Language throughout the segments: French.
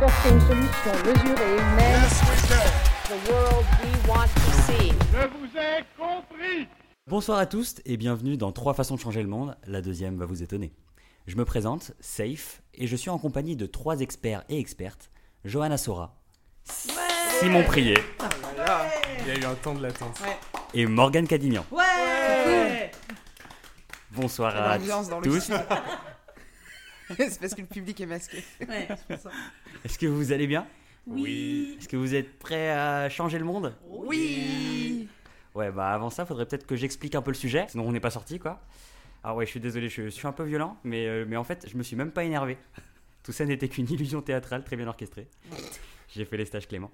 apporter une solution mesurée et humaine. The world we want to see. Je vous ai compris Bonsoir à tous et bienvenue dans Trois façons de changer le monde. La deuxième va vous étonner. Je me présente, Safe, et je suis en compagnie de trois experts et expertes Johanna Sora, Simon Prié Il y a eu un temps de latence. et Morgane Cadignan. Ouais Bonsoir à tous. C'est parce que le public est masqué. Ouais, c'est pour ça. Est-ce que vous allez bien? Oui. Est-ce que vous êtes prêts à changer le monde? Oui Ouais, bah avant ça, faudrait peut-être que j'explique un peu le sujet, sinon on n'est pas sorti quoi. Alors ouais, je suis désolé, je, je suis un peu violent, mais, euh, mais en fait, je me suis même pas énervé. Tout ça n'était qu'une illusion théâtrale très bien orchestrée. J'ai fait les stages Clément.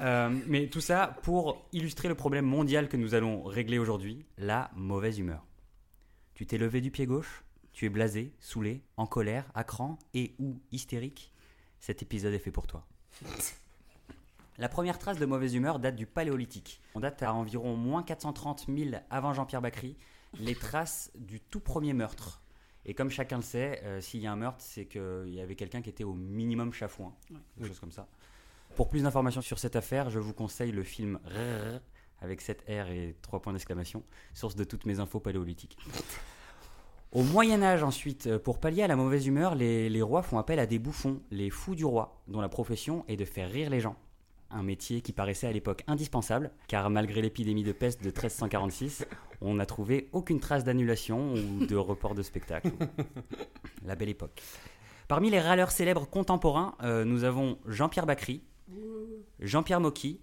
Euh, mais tout ça pour illustrer le problème mondial que nous allons régler aujourd'hui, la mauvaise humeur. Tu t'es levé du pied gauche? Tu es blasé, saoulé, en colère, à cran et ou hystérique Cet épisode est fait pour toi. La première trace de mauvaise humeur date du Paléolithique. On date à environ moins 430 000 avant Jean-Pierre Bacry, les traces du tout premier meurtre. Et comme chacun le sait, euh, s'il y a un meurtre, c'est qu'il y avait quelqu'un qui était au minimum chafouin, quelque chose comme ça. Pour plus d'informations sur cette affaire, je vous conseille le film avec 7 R et 3 points d'exclamation, source de toutes mes infos paléolithiques. Au Moyen Âge ensuite, euh, pour pallier à la mauvaise humeur, les, les rois font appel à des bouffons, les fous du roi, dont la profession est de faire rire les gens. Un métier qui paraissait à l'époque indispensable, car malgré l'épidémie de peste de 1346, on n'a trouvé aucune trace d'annulation ou de report de spectacle. La belle époque. Parmi les râleurs célèbres contemporains, euh, nous avons Jean-Pierre Bacry, Jean-Pierre Mocky,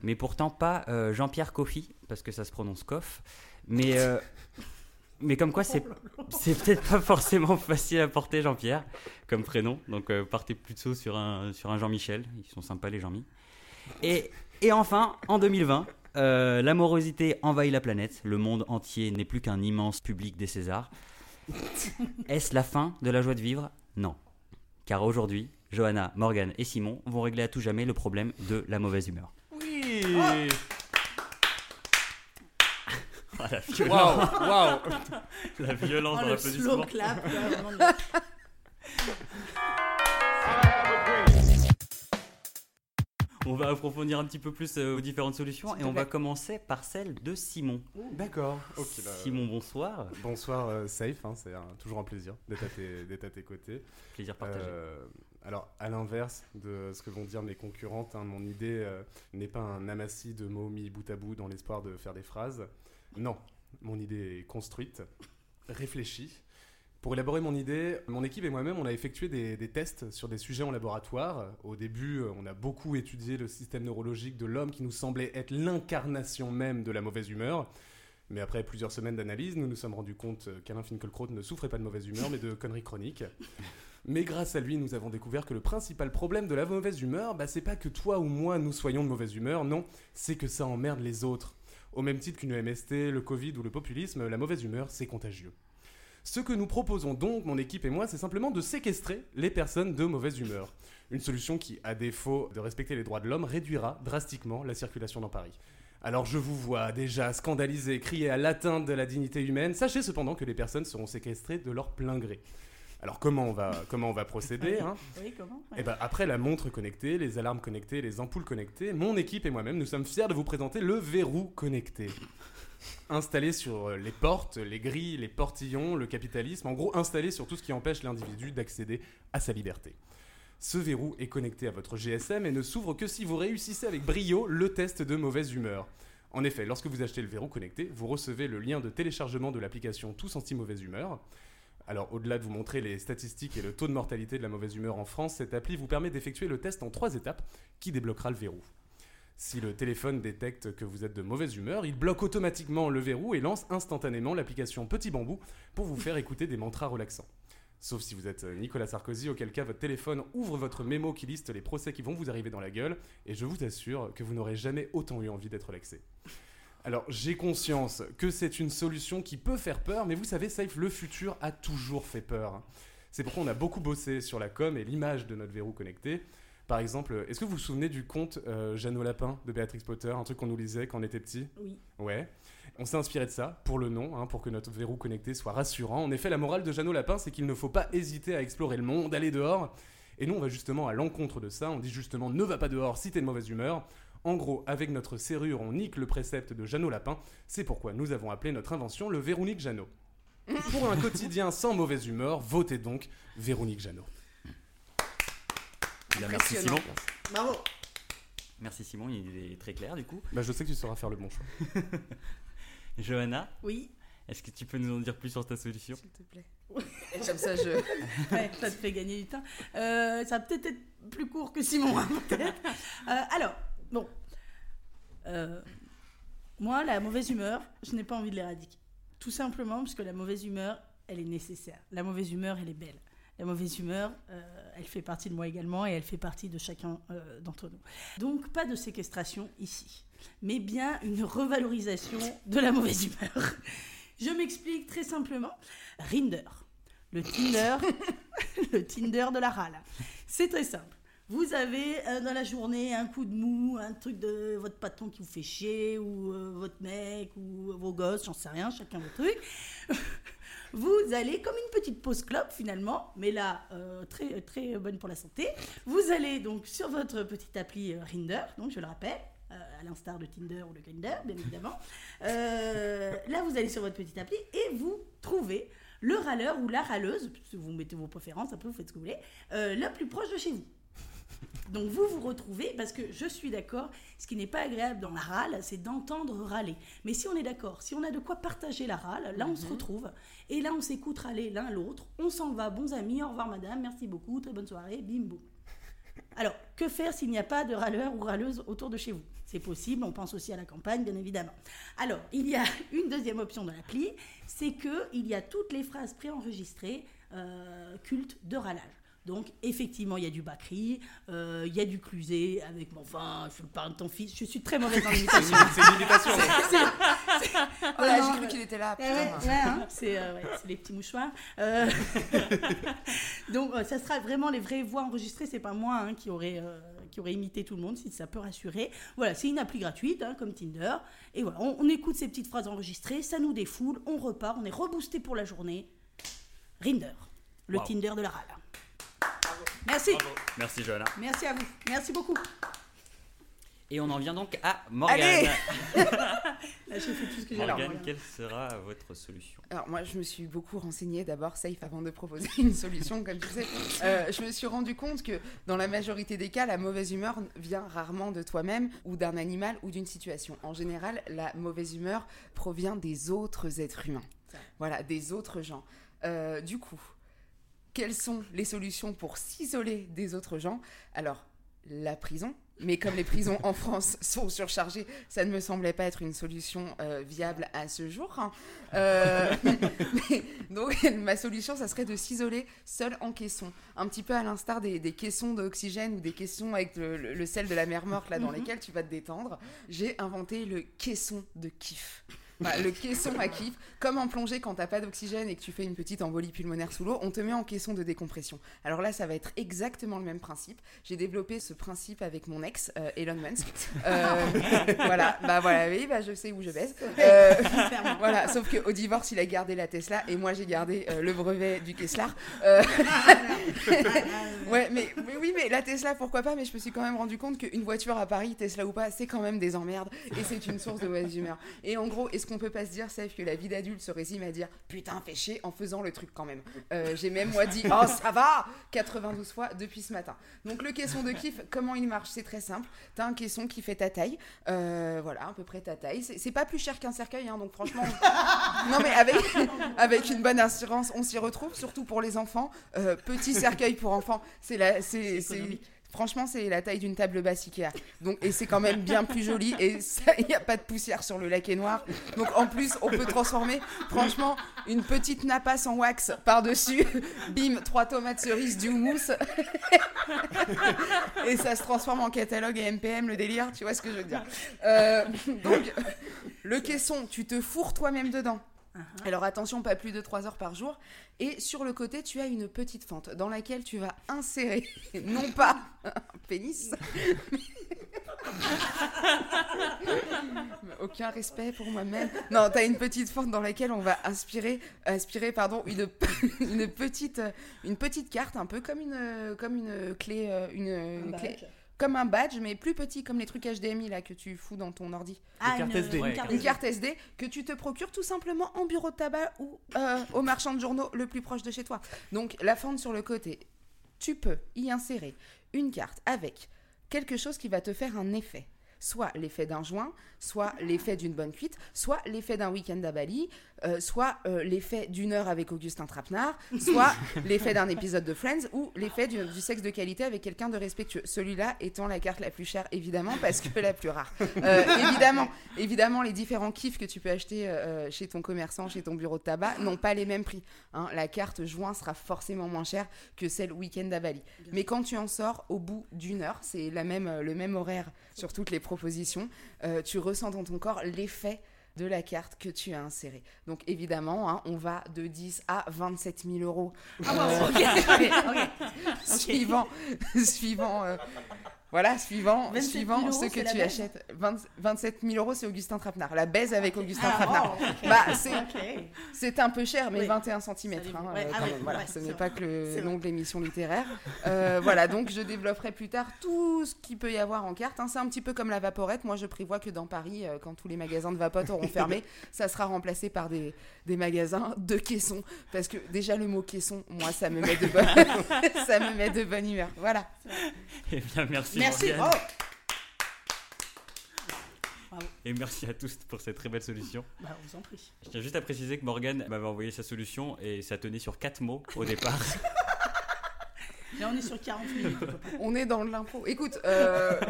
mais pourtant pas euh, Jean-Pierre Coffy, parce que ça se prononce Coff. Mais, euh, mais comme quoi, c'est c'est peut-être pas forcément facile à porter Jean-Pierre comme prénom. Donc euh, partez plutôt sur un, sur un Jean-Michel. Ils sont sympas, les Jean-Mi. Et, et enfin, en 2020, euh, l'amorosité envahit la planète. Le monde entier n'est plus qu'un immense public des Césars. Est-ce la fin de la joie de vivre? Non. Car aujourd'hui, Johanna, Morgan et Simon vont régler à tout jamais le problème de la mauvaise humeur. Oui Oh, la Waouh violence, Waouh la violence Oh, dans l'applaudissement. clap. là, vraiment. On va approfondir un petit peu plus euh, aux différentes solutions et on va commencer par celle de Simon. D'accord. Ok. bah, Simon, bonsoir. Bonsoir, euh, Safe. hein, c'est un- toujours un plaisir d'être à, tes- d'être à tes côtés. Plaisir partagé. Euh, alors, à l'inverse de ce que vont dire mes concurrentes, hein, mon idée euh, n'est pas un amassis de mots mis bout à bout dans l'espoir de faire des phrases. Non, mon idée est construite, réfléchie. Pour élaborer mon idée, mon équipe et moi-même, on a effectué des, tests sur des sujets en laboratoire. Au début, on a beaucoup étudié le système neurologique de l'homme qui nous semblait être l'incarnation même de la mauvaise humeur. Mais après plusieurs semaines d'analyse, nous nous sommes rendus compte qu'Alain Finkielkraut ne souffrait pas de mauvaise humeur, mais de conneries chroniques. Mais grâce à lui, nous avons découvert que le principal problème de la mauvaise humeur, bah, c'est pas que toi ou moi nous soyons de mauvaise humeur, non, c'est que ça emmerde les autres. Au même titre qu'une MST, le Covid ou le populisme, la mauvaise humeur, c'est contagieux. Ce que nous proposons donc, mon équipe et moi, c'est simplement de séquestrer les personnes de mauvaise humeur. Une solution qui, à défaut de respecter les droits de l'homme, réduira drastiquement la circulation dans Paris. Alors je vous vois déjà scandalisé, crier à l'atteinte de la dignité humaine. Sachez cependant que les personnes seront séquestrées de leur plein gré. Alors comment on va, comment on va procéder hein? Oui, comment? Ouais. Eh ben, après la montre connectée, les alarmes connectées, les ampoules connectées, mon équipe et moi-même, nous sommes fiers de vous présenter le verrou connecté. Installé sur euh, les portes, les grilles, les portillons, le capitalisme, en gros installé sur tout ce qui empêche l'individu d'accéder à sa liberté. Ce verrou est connecté à votre GSM et ne s'ouvre que si vous réussissez avec brio le test de mauvaise humeur. En effet, lorsque vous achetez le verrou connecté, vous recevez le lien de téléchargement de l'application Tous Anti-Mauvaise Humeur. Alors, au-delà de vous montrer les statistiques et le taux de mortalité de la mauvaise humeur en France, cette appli vous permet d'effectuer le test en trois étapes qui débloquera le verrou. Si le téléphone détecte que vous êtes de mauvaise humeur, il bloque automatiquement le verrou et lance instantanément l'application Petit Bambou pour vous faire écouter des mantras relaxants. Sauf si vous êtes Nicolas Sarkozy, auquel cas votre téléphone ouvre votre mémo qui liste les procès qui vont vous arriver dans la gueule, et je vous assure que vous n'aurez jamais autant eu envie d'être relaxé. Alors, j'ai conscience que c'est une solution qui peut faire peur, mais vous savez, Safe, le futur a toujours fait peur. C'est pourquoi on a beaucoup bossé sur la com et l'image de notre verrou connecté. Par exemple, est-ce que vous vous souvenez du conte euh, Jeannot Lapin de Béatrix Potter, un truc qu'on nous lisait quand on était petit Oui. Ouais. On s'est inspiré de ça pour le nom, hein, pour que notre verrou connecté soit rassurant. En effet, la morale de Jeannot Lapin, c'est qu'il ne faut pas hésiter à explorer le monde, aller dehors. Et nous, on va justement à l'encontre de ça. On dit justement ne va pas dehors si t'es de mauvaise humeur. En gros, avec notre serrure, on nique le précepte de Jeannot Lapin. C'est pourquoi nous avons appelé notre invention le Véronique Jeannot. Pour un quotidien sans mauvaise humeur, votez donc Véronique Jeannot. Bien, merci Simon. Bravo. Merci Simon, il est très clair du coup. Bah, je sais que tu sauras faire le bon choix. Johanna, Oui. est-ce que tu peux nous en dire plus sur ta solution? S'il te plaît. Comme ça, je. Ouais, ça te fait gagner du temps. Euh, ça va peut-être être plus court que Simon, hein, peut-être. Euh, alors, bon. Euh, moi, la mauvaise humeur, je n'ai pas envie de l'éradiquer. Tout simplement parce que la mauvaise humeur, elle est nécessaire. La mauvaise humeur, elle est belle. La mauvaise humeur, euh, elle fait partie de moi également et elle fait partie de chacun euh, d'entre nous. Donc, pas de séquestration ici, mais bien une revalorisation de la mauvaise humeur. Je m'explique très simplement. Rinder, le Tinder, le Tinder de la râle. C'est très simple. Vous avez euh, dans la journée un coup de mou, un truc de votre patron qui vous fait chier, ou euh, votre mec, ou vos gosses, j'en sais rien, chacun vos trucs. Vous allez comme une petite pause clope finalement, mais là euh, très très bonne pour la santé. Vous allez donc sur votre petite appli euh, Rinder, donc je le rappelle, euh, à l'instar de Tinder ou de Grindr, bien évidemment. Euh, là, vous allez sur votre petite appli et vous trouvez le râleur ou la râleuse, vous mettez vos préférences, après vous faites ce que vous voulez, euh, la plus proche de chez vous. Donc vous vous retrouvez, parce que je suis d'accord, ce qui n'est pas agréable dans la râle, c'est d'entendre râler. Mais si on est d'accord, si on a de quoi partager la râle, là on se retrouve, et là on s'écoute râler l'un l'autre, on s'en va, bons amis, au revoir madame, merci beaucoup, très bonne soirée, bim boum. Alors, que faire s'il n'y a pas de râleur ou râleuse autour de chez vous? C'est possible, on pense aussi à la campagne, bien évidemment. Alors, il y a une deuxième option dans l'appli, c'est qu'il y a toutes les phrases préenregistrées euh, cultes de râlage. Donc, effectivement, il y a du Bacri, euh, il y a du Cluzet, avec, bon, enfin, je parle de ton fils, je suis très mauvaise en C'est imitation. une, c'est une imitation. Voilà, non, j'ai cru qu'il était là. Ouais, ouais, putain. ouais, hein, c'est euh, ouais, c'est les petits mouchoirs. Euh, Donc, euh, ça sera vraiment les vraies voix enregistrées. C'est pas moi hein, qui, aurait, euh, qui aurait imité tout le monde, si ça peut rassurer. Voilà, c'est une appli gratuite, hein, comme Tinder. Et voilà, on, on écoute ces petites phrases enregistrées, ça nous défoule, on repart, on est reboosté pour la journée. Rinder, le Wow. Tinder de la râle. Merci. Merci Johanna. Merci à vous. Merci beaucoup. Et on en vient donc à Morgane. Allez Là, j'ai fait tout ce que. Alors, Morgane, quelle sera votre solution? Alors moi, je me suis beaucoup renseignée d'abord, safe, avant de proposer une solution, comme tu sais. Euh, je me suis rendu compte que dans la majorité des cas, la mauvaise humeur vient rarement de toi-même ou d'un animal ou d'une situation. En général, la mauvaise humeur provient des autres êtres humains. Voilà, des autres gens. Euh, du coup, quelles sont les solutions pour s'isoler des autres gens? Alors, la prison. Mais comme les prisons en France sont surchargées, ça ne me semblait pas être une solution euh, viable à ce jour. hein. Euh, mais- donc, ma solution, ça serait de s'isoler seul en caisson. Un petit peu à l'instar des, des caissons d'oxygène ou des caissons avec le, le- le sel de la mer morte, là, dans Mhm. lesquels tu vas te détendre. J'ai inventé le caisson de kiff. Voilà, le caisson à kiff, comme en plongée quand t'as pas d'oxygène et que tu fais une petite embolie pulmonaire sous l'eau, on te met en caisson de décompression. Alors là, ça va être exactement le même principe. J'ai développé ce principe avec mon ex, euh, Elon Musk. Euh, voilà, bah voilà, oui, bah je sais où je baise. Euh, voilà, sauf qu'au divorce, il a gardé la Tesla et moi j'ai gardé le brevet du Kesslar. Euh, ouais, mais, mais oui, mais la Tesla, pourquoi pas, mais je me suis quand même rendu compte qu'une voiture à Paris, Tesla ou pas, c'est quand même des emmerdes et c'est une source de mauvaise humeur. Et en gros, est-ce qu'on peut pas se dire, safe, que la vie d'adulte se résume à dire putain, fais chier en faisant le truc quand même Euh, J'ai même moi dit, oh ça va 92 fois depuis ce matin. Donc le caisson de kiff, comment il marche C'est très simple. T'as un caisson qui fait ta taille, Euh, voilà, à peu près ta taille. C'est pas plus cher qu'un cercueil, hein, donc franchement. non mais avec, avec une bonne assurance, on s'y retrouve, surtout pour les enfants. Euh, petit cercueil pour enfants, c'est la, c'est. Franchement, c'est la taille d'une table basse Ikea. Donc, et c'est quand même bien plus joli et il n'y a pas de poussière sur le laquais noir. Donc en plus, on peut transformer, franchement, une petite napasse en wax par-dessus. Bim, trois tomates cerises, du houmous. et ça se transforme en catalogue et MPM, le délire, tu vois ce que je veux dire. Euh, donc, le caisson, tu te fourres toi-même dedans. Alors attention, pas plus de 3 heures par jour. Et sur le côté, tu as une petite fente dans laquelle tu vas insérer, non pas un pénis, Aucun respect pour moi-même. Non, t'as une petite fente dans laquelle on va inspirer, aspirer, pardon, une, une petite, une petite carte, un peu comme une, comme une clé, euh, une, une clé, comme un badge, mais plus petit, comme les trucs HDMI là que tu fous dans ton ordi. Ah, carte une, SD. une Ouais, carte Une SD. carte SD que tu te procures tout simplement en bureau de tabac ou euh, au marchand de journaux le plus proche de chez toi. Donc la fente sur le côté, tu peux y insérer une carte avec quelque chose qui va te faire un effet. Soit l'effet d'un joint, soit l'effet d'une bonne cuite, soit l'effet d'un week-end à Bali, euh, soit euh, l'effet d'une heure avec Augustin Trapenard, soit l'effet d'un épisode de Friends, ou l'effet du, du sexe de qualité avec quelqu'un de respectueux. Celui-là étant la carte la plus chère, évidemment, parce que la plus rare. Euh, évidemment, évidemment, les différents kiffs que tu peux acheter chez ton commerçant, chez ton bureau de tabac, n'ont pas les mêmes prix. hein. La carte joint sera forcément moins chère que celle week-end à Bali. Mais quand tu en sors au bout d'une heure, c'est la même, le même horaire sur toutes les propositions, tu ressens dans ton corps l'effet de la carte que tu as insérée. Donc évidemment, hein, on va de 10 à 27 000 euros. Ah bon, Euh, suivant, suivant, euh, voilà, suivant, 27 000 suivant euros, ce que tu achètes. 20 27 000 euros, c'est Augustin Trapenard. La baise avec Augustin Ah, Trapenard. oh. Bah, c'est un peu cher, mais Oui. 21 cm. Dépend. Ouais, ah quand oui, même, voilà, ouais, ce n'est pas que le nom de l'émission littéraire. Euh, voilà, donc je développerai plus tard tout ce qu'il peut y avoir en carte. hein. C'est un petit peu comme la vaporette. Moi, je prévois que dans Paris, euh, quand tous les magasins de vapote auront fermé, ça sera remplacé par des, des magasins de caissons. Parce que déjà, le mot caisson, moi, ça me met de bonne, ça me met de bonne humeur. Voilà. Eh bien, merci. Merci. Morgane. Oh. Et merci à tous pour cette très belle solution. Bah, on vous en prie. Je tiens juste à préciser que Morgan m'avait envoyé sa solution et ça tenait sur 4 mots au départ. Là, on est sur 40 minutes. à peu près. On est dans de l'impro. Écoute, euh,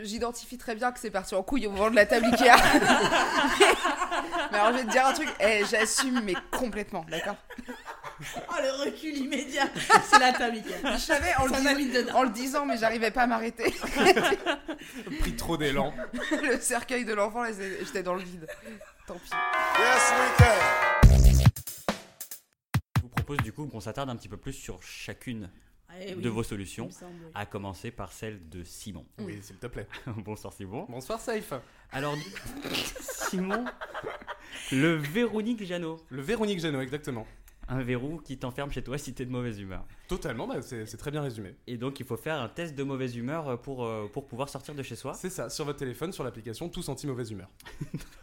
j'identifie très bien que c'est parti en couille au moment de la table Ikea. mais, mais alors, je vais te dire un truc. Eh, J'assume, mais complètement, d'accord? Oh, le recul immédiat. C'est la table, Ikea. Je savais en le, Ça m'a dis- mis dedans. en le disant, mais j'arrivais pas à m'arrêter. Pris trop d'élan. le cercueil de l'enfant, j'étais dans le vide. Tant pis. Je vous propose du coup qu'on s'attarde un petit peu plus sur chacune Eh oui, de vos solutions, me semble, oui. à commencer par celle de Simon. Oui, s'il te plaît. Bonsoir Simon. Bonsoir, Safe. Alors, Simon, le Véronique Jeannot. Le Véronique Jeannot, exactement. Un verrou qui t'enferme chez toi si t'es de mauvaise humeur. Totalement, bah, c'est très bien résumé. Et donc, il faut faire un test de mauvaise humeur pour, euh, pour pouvoir sortir de chez soi. C'est ça, sur votre téléphone, sur l'application Tous anti-mauvaise humeur.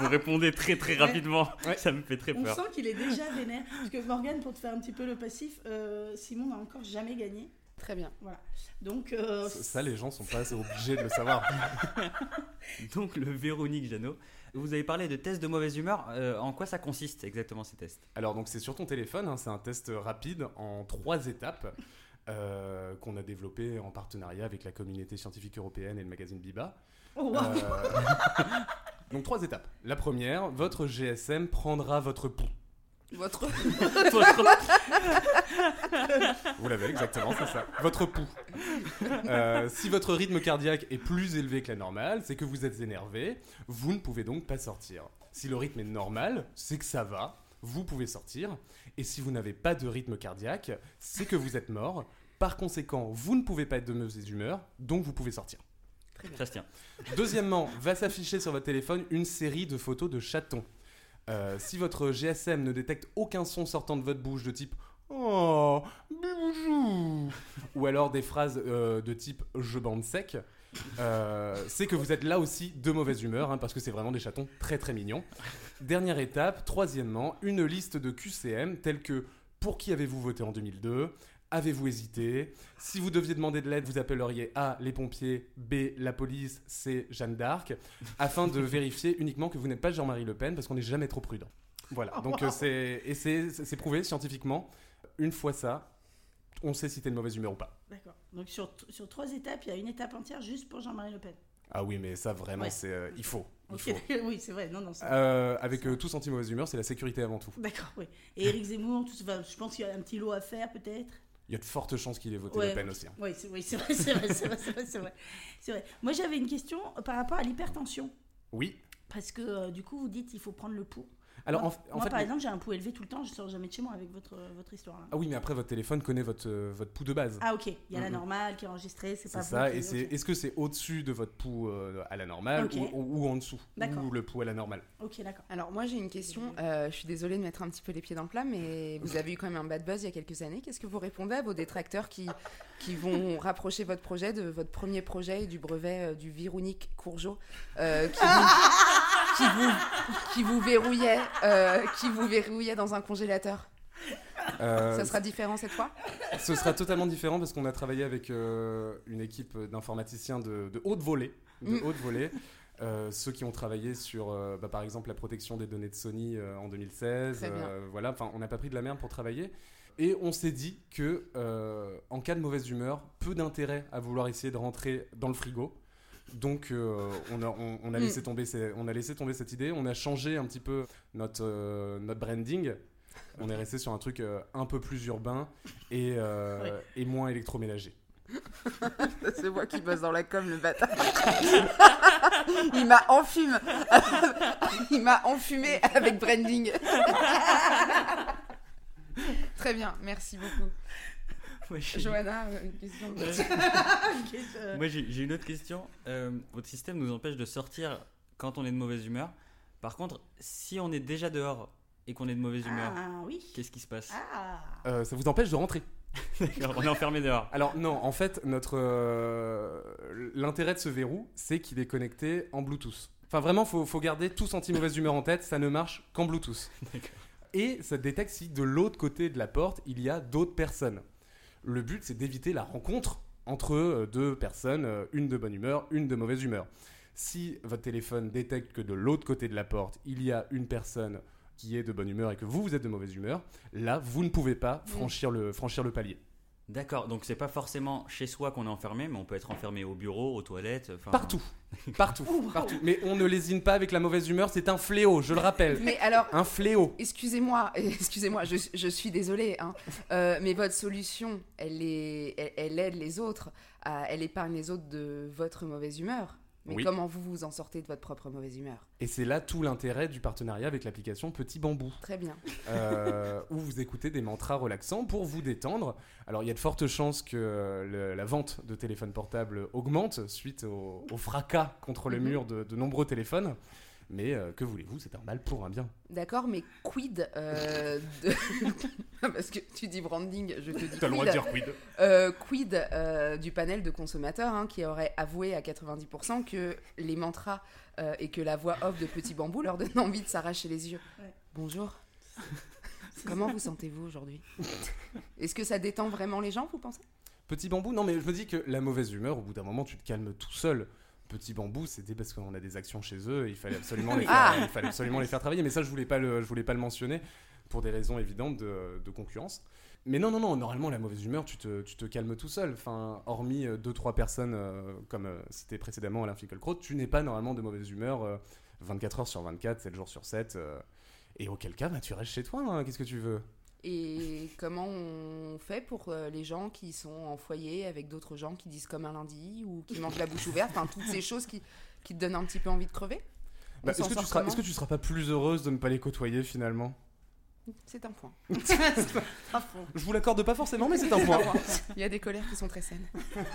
Vous répondez très très rapidement. Ouais. Ça me fait très On peur. sent qu'il est déjà vénère. Parce que Morgane, pour te faire un petit peu le passif, euh, Simon n'a encore jamais gagné. Très bien. Donc, euh, Ça, ça, les gens sont pas assez obligés de le savoir. Donc, le Véronique Jeannot. Vous avez parlé de test de mauvaise humeur. Euh, en quoi ça consiste exactement ces tests? Alors, donc, c'est sur ton téléphone, hein, c'est un test rapide en trois étapes euh, qu'on a développé en partenariat avec la communauté scientifique européenne et le magazine Biba. oh, wow. Euh, donc, trois étapes. La première, votre GSM prendra votre pouls. Votre... Vous l'avez exactement, c'est ça. Votre pouls. Euh, si votre rythme cardiaque est plus élevé que la normale, c'est que vous êtes énervé. Vous ne pouvez donc pas sortir. Si le rythme est normal, c'est que ça va. Vous pouvez sortir. Et si vous n'avez pas de rythme cardiaque, c'est que vous êtes mort. Par conséquent, vous ne pouvez pas être de mauvaise humeur, donc vous pouvez sortir. Ça se tient. Deuxièmement, va s'afficher sur votre téléphone une série de photos de chatons. Euh, si votre GSM ne détecte aucun son sortant de votre bouche de type Oh, biboujou ou alors des phrases euh, de type je bande sec, euh, c'est que vous êtes là aussi de mauvaise humeur, hein, parce que c'est vraiment des chatons très très mignons. Dernière étape, troisièmement, une liste de QCM tels que pour qui avez-vous voté en 2002 Avez-vous hésité? Si vous deviez demander de l'aide, vous appelleriez A. les pompiers, B. la police, C. Jeanne d'Arc, afin de vérifier uniquement que vous n'êtes pas Jean-Marie Le Pen, parce qu'on n'est jamais trop prudent. Voilà, donc euh, c'est et c'est c'est prouvé scientifiquement. Une fois ça, on sait si t'es de mauvaise humeur ou pas. D'accord. Donc, sur, sur trois étapes, il y a une étape entière juste pour Jean-Marie Le Pen. Ah oui, mais ça vraiment, Ouais. c'est euh, il faut. Il Ok, faut. oui, c'est vrai. Non, non, c'est Euh, avec euh, tous anti-mauvaise humeur, c'est la sécurité avant tout. D'accord, oui. Et Éric Zemmour, tout, enfin, je pense qu'il y a un petit lot à faire, peut-être? Il y a de fortes chances qu'il ait voté Ouais. Le Pen aussi. hein. Oui, c'est oui, vrai, c'est vrai, c'est vrai, c'est vrai, c'est vrai. Moi, j'avais une question par rapport à l'hypertension. Oui. Parce que euh, du coup, vous dites il faut prendre le pouls. Alors, en, moi, en moi, fait, par le- exemple, j'ai un pouls élevé tout le temps, je sors jamais de chez moi avec votre, votre histoire. là. ah oui, mais après, votre téléphone connaît votre, euh, votre pouls de base. Ah, ok, il y a la normale qui est enregistrée, c'est pas ça, vous qui- et c'est ok. est-ce que c'est au-dessus de votre pouls euh, à la normale ou, ou- ou en dessous D'accord. Ou le pouls à la normale? Ok, d'accord. Alors moi j'ai une question, Euh, je suis désolée de mettre un petit peu les pieds dans le plat, mais vous avez eu quand même un bad buzz il y a quelques années. Qu'est-ce que vous répondez à vos détracteurs qui, qui vont rapprocher votre projet de votre premier projet et du brevet euh, du Vironique Courgeot euh, qui, qui, vous, qui vous verrouillait, euh, qui vous verrouillait dans un congélateur Euh, Ça sera différent cette fois? Ce sera totalement différent parce qu'on a travaillé avec euh, une équipe d'informaticiens de, de haute volée. De Mm. haute volée. Euh, ceux qui ont travaillé sur, bah, par exemple, la protection des données de Sony en 2016. Très bien. euh, voilà, enfin, on n'a pas pris de la merde pour travailler. Et on s'est dit que, en cas de mauvaise humeur, peu d'intérêt à vouloir essayer de rentrer dans le frigo. Donc, euh, on, a, on, on a Mm. laissé tomber ces- on a laissé tomber cette idée. On a changé un petit peu notre, euh, notre branding. On est resté sur un truc euh, un peu plus urbain et, euh, Ouais. et moins électroménager. C'est moi qui bosse dans la com, le bâtard. Il m'a enfume. Il m'a enfumé avec branding. Très bien, merci beaucoup. J'ai- Johanna, une question Moi, j'ai une autre question. Euh, votre système nous empêche de sortir quand on est de mauvaise humeur. Par contre, si on est déjà dehors et qu'on est de mauvaise humeur, Ah, oui. qu'est-ce qui se passe? Ah. Euh, ça vous empêche de rentrer D'accord, On est enfermé dehors. Alors non, en fait, notre euh, l'intérêt de ce verrou, c'est qu'il est connecté en Bluetooth. Enfin vraiment, faut, faut garder tous anti-mauvaise humeur en tête, ça ne marche qu'en Bluetooth. D'accord. Et ça détecte si de l'autre côté de la porte, il y a d'autres personnes. Le but, c'est d'éviter la rencontre entre euh, deux personnes, euh, une de bonne humeur, une de mauvaise humeur. Si votre téléphone détecte que de l'autre côté de la porte, il y a une personne qui est de bonne humeur et que vous, vous êtes de mauvaise humeur, là, vous ne pouvez pas franchir le, franchir le palier. D'accord, donc c'est pas forcément chez soi qu'on est enfermé, mais on peut être enfermé au bureau, aux toilettes. enfin- Partout. Partout. partout. Mais on ne lésine pas avec la mauvaise humeur, c'est un fléau, je le rappelle. Mais alors, Un fléau. excusez-moi, excusez-moi, je, je suis désolée, hein, euh, mais votre solution, elle, est, elle, elle aide les autres, à- elle épargne les autres de votre mauvaise humeur. Mais Oui. comment vous vous en sortez de votre propre mauvaise humeur? Et c'est là tout l'intérêt du partenariat avec l'application Petit Bambou, Très bien. euh, où vous écoutez des mantras relaxants pour vous détendre. Alors il y a de fortes chances que le- la vente de téléphones portables augmente suite au, au fracas contre le Mhm. mur de, de nombreux téléphones. Mais euh, que voulez-vous, c'est un mal pour un bien. D'accord, mais quid euh, de... Parce que tu dis branding, je te dis T'as le droit de quid. dire quid. Euh, quid euh, du panel de consommateurs hein, qui aurait avoué à 90% que les mantras euh, et que la voix off de Petit Bambou leur donne envie de s'arracher les yeux. Ouais. Bonjour. Comment vous sentez-vous aujourd'hui? Est-ce que ça détend vraiment les gens, vous pensez? Petit bambou, non mais je me dis que la mauvaise humeur, au bout d'un moment, tu te calmes tout seul. Petit bambou, c'était parce qu'on a des actions chez eux, et il fallait absolument les faire, Ah il fallait absolument les faire travailler. Mais ça, je voulais pas le, je voulais pas le mentionner pour des raisons évidentes de, de concurrence. Mais non, non, non, normalement, la mauvaise humeur, tu te, tu te calmes tout seul. Enfin, hormis euh, deux, trois personnes, euh, comme euh, cité précédemment Alain Finkielkraut, tu n'es pas normalement de mauvaise humeur euh, 24 heures sur 24, 7 jours sur 7. euh, et auquel cas, bah, tu restes chez toi, hein, qu'est-ce que tu veux? Et comment on fait pour euh, les gens qui sont en foyer avec d'autres gens qui disent comme un lundi ou qui mangent la bouche ouverte, enfin toutes ces choses qui, qui te donnent un petit peu envie de crever? Bah, Est-ce que, tu seras- que tu seras pas plus heureuse de ne pas les côtoyer finalement? C'est un point. À fond. Je vous l'accorde pas forcément, mais c'est un point. Il y a des colères qui sont très saines.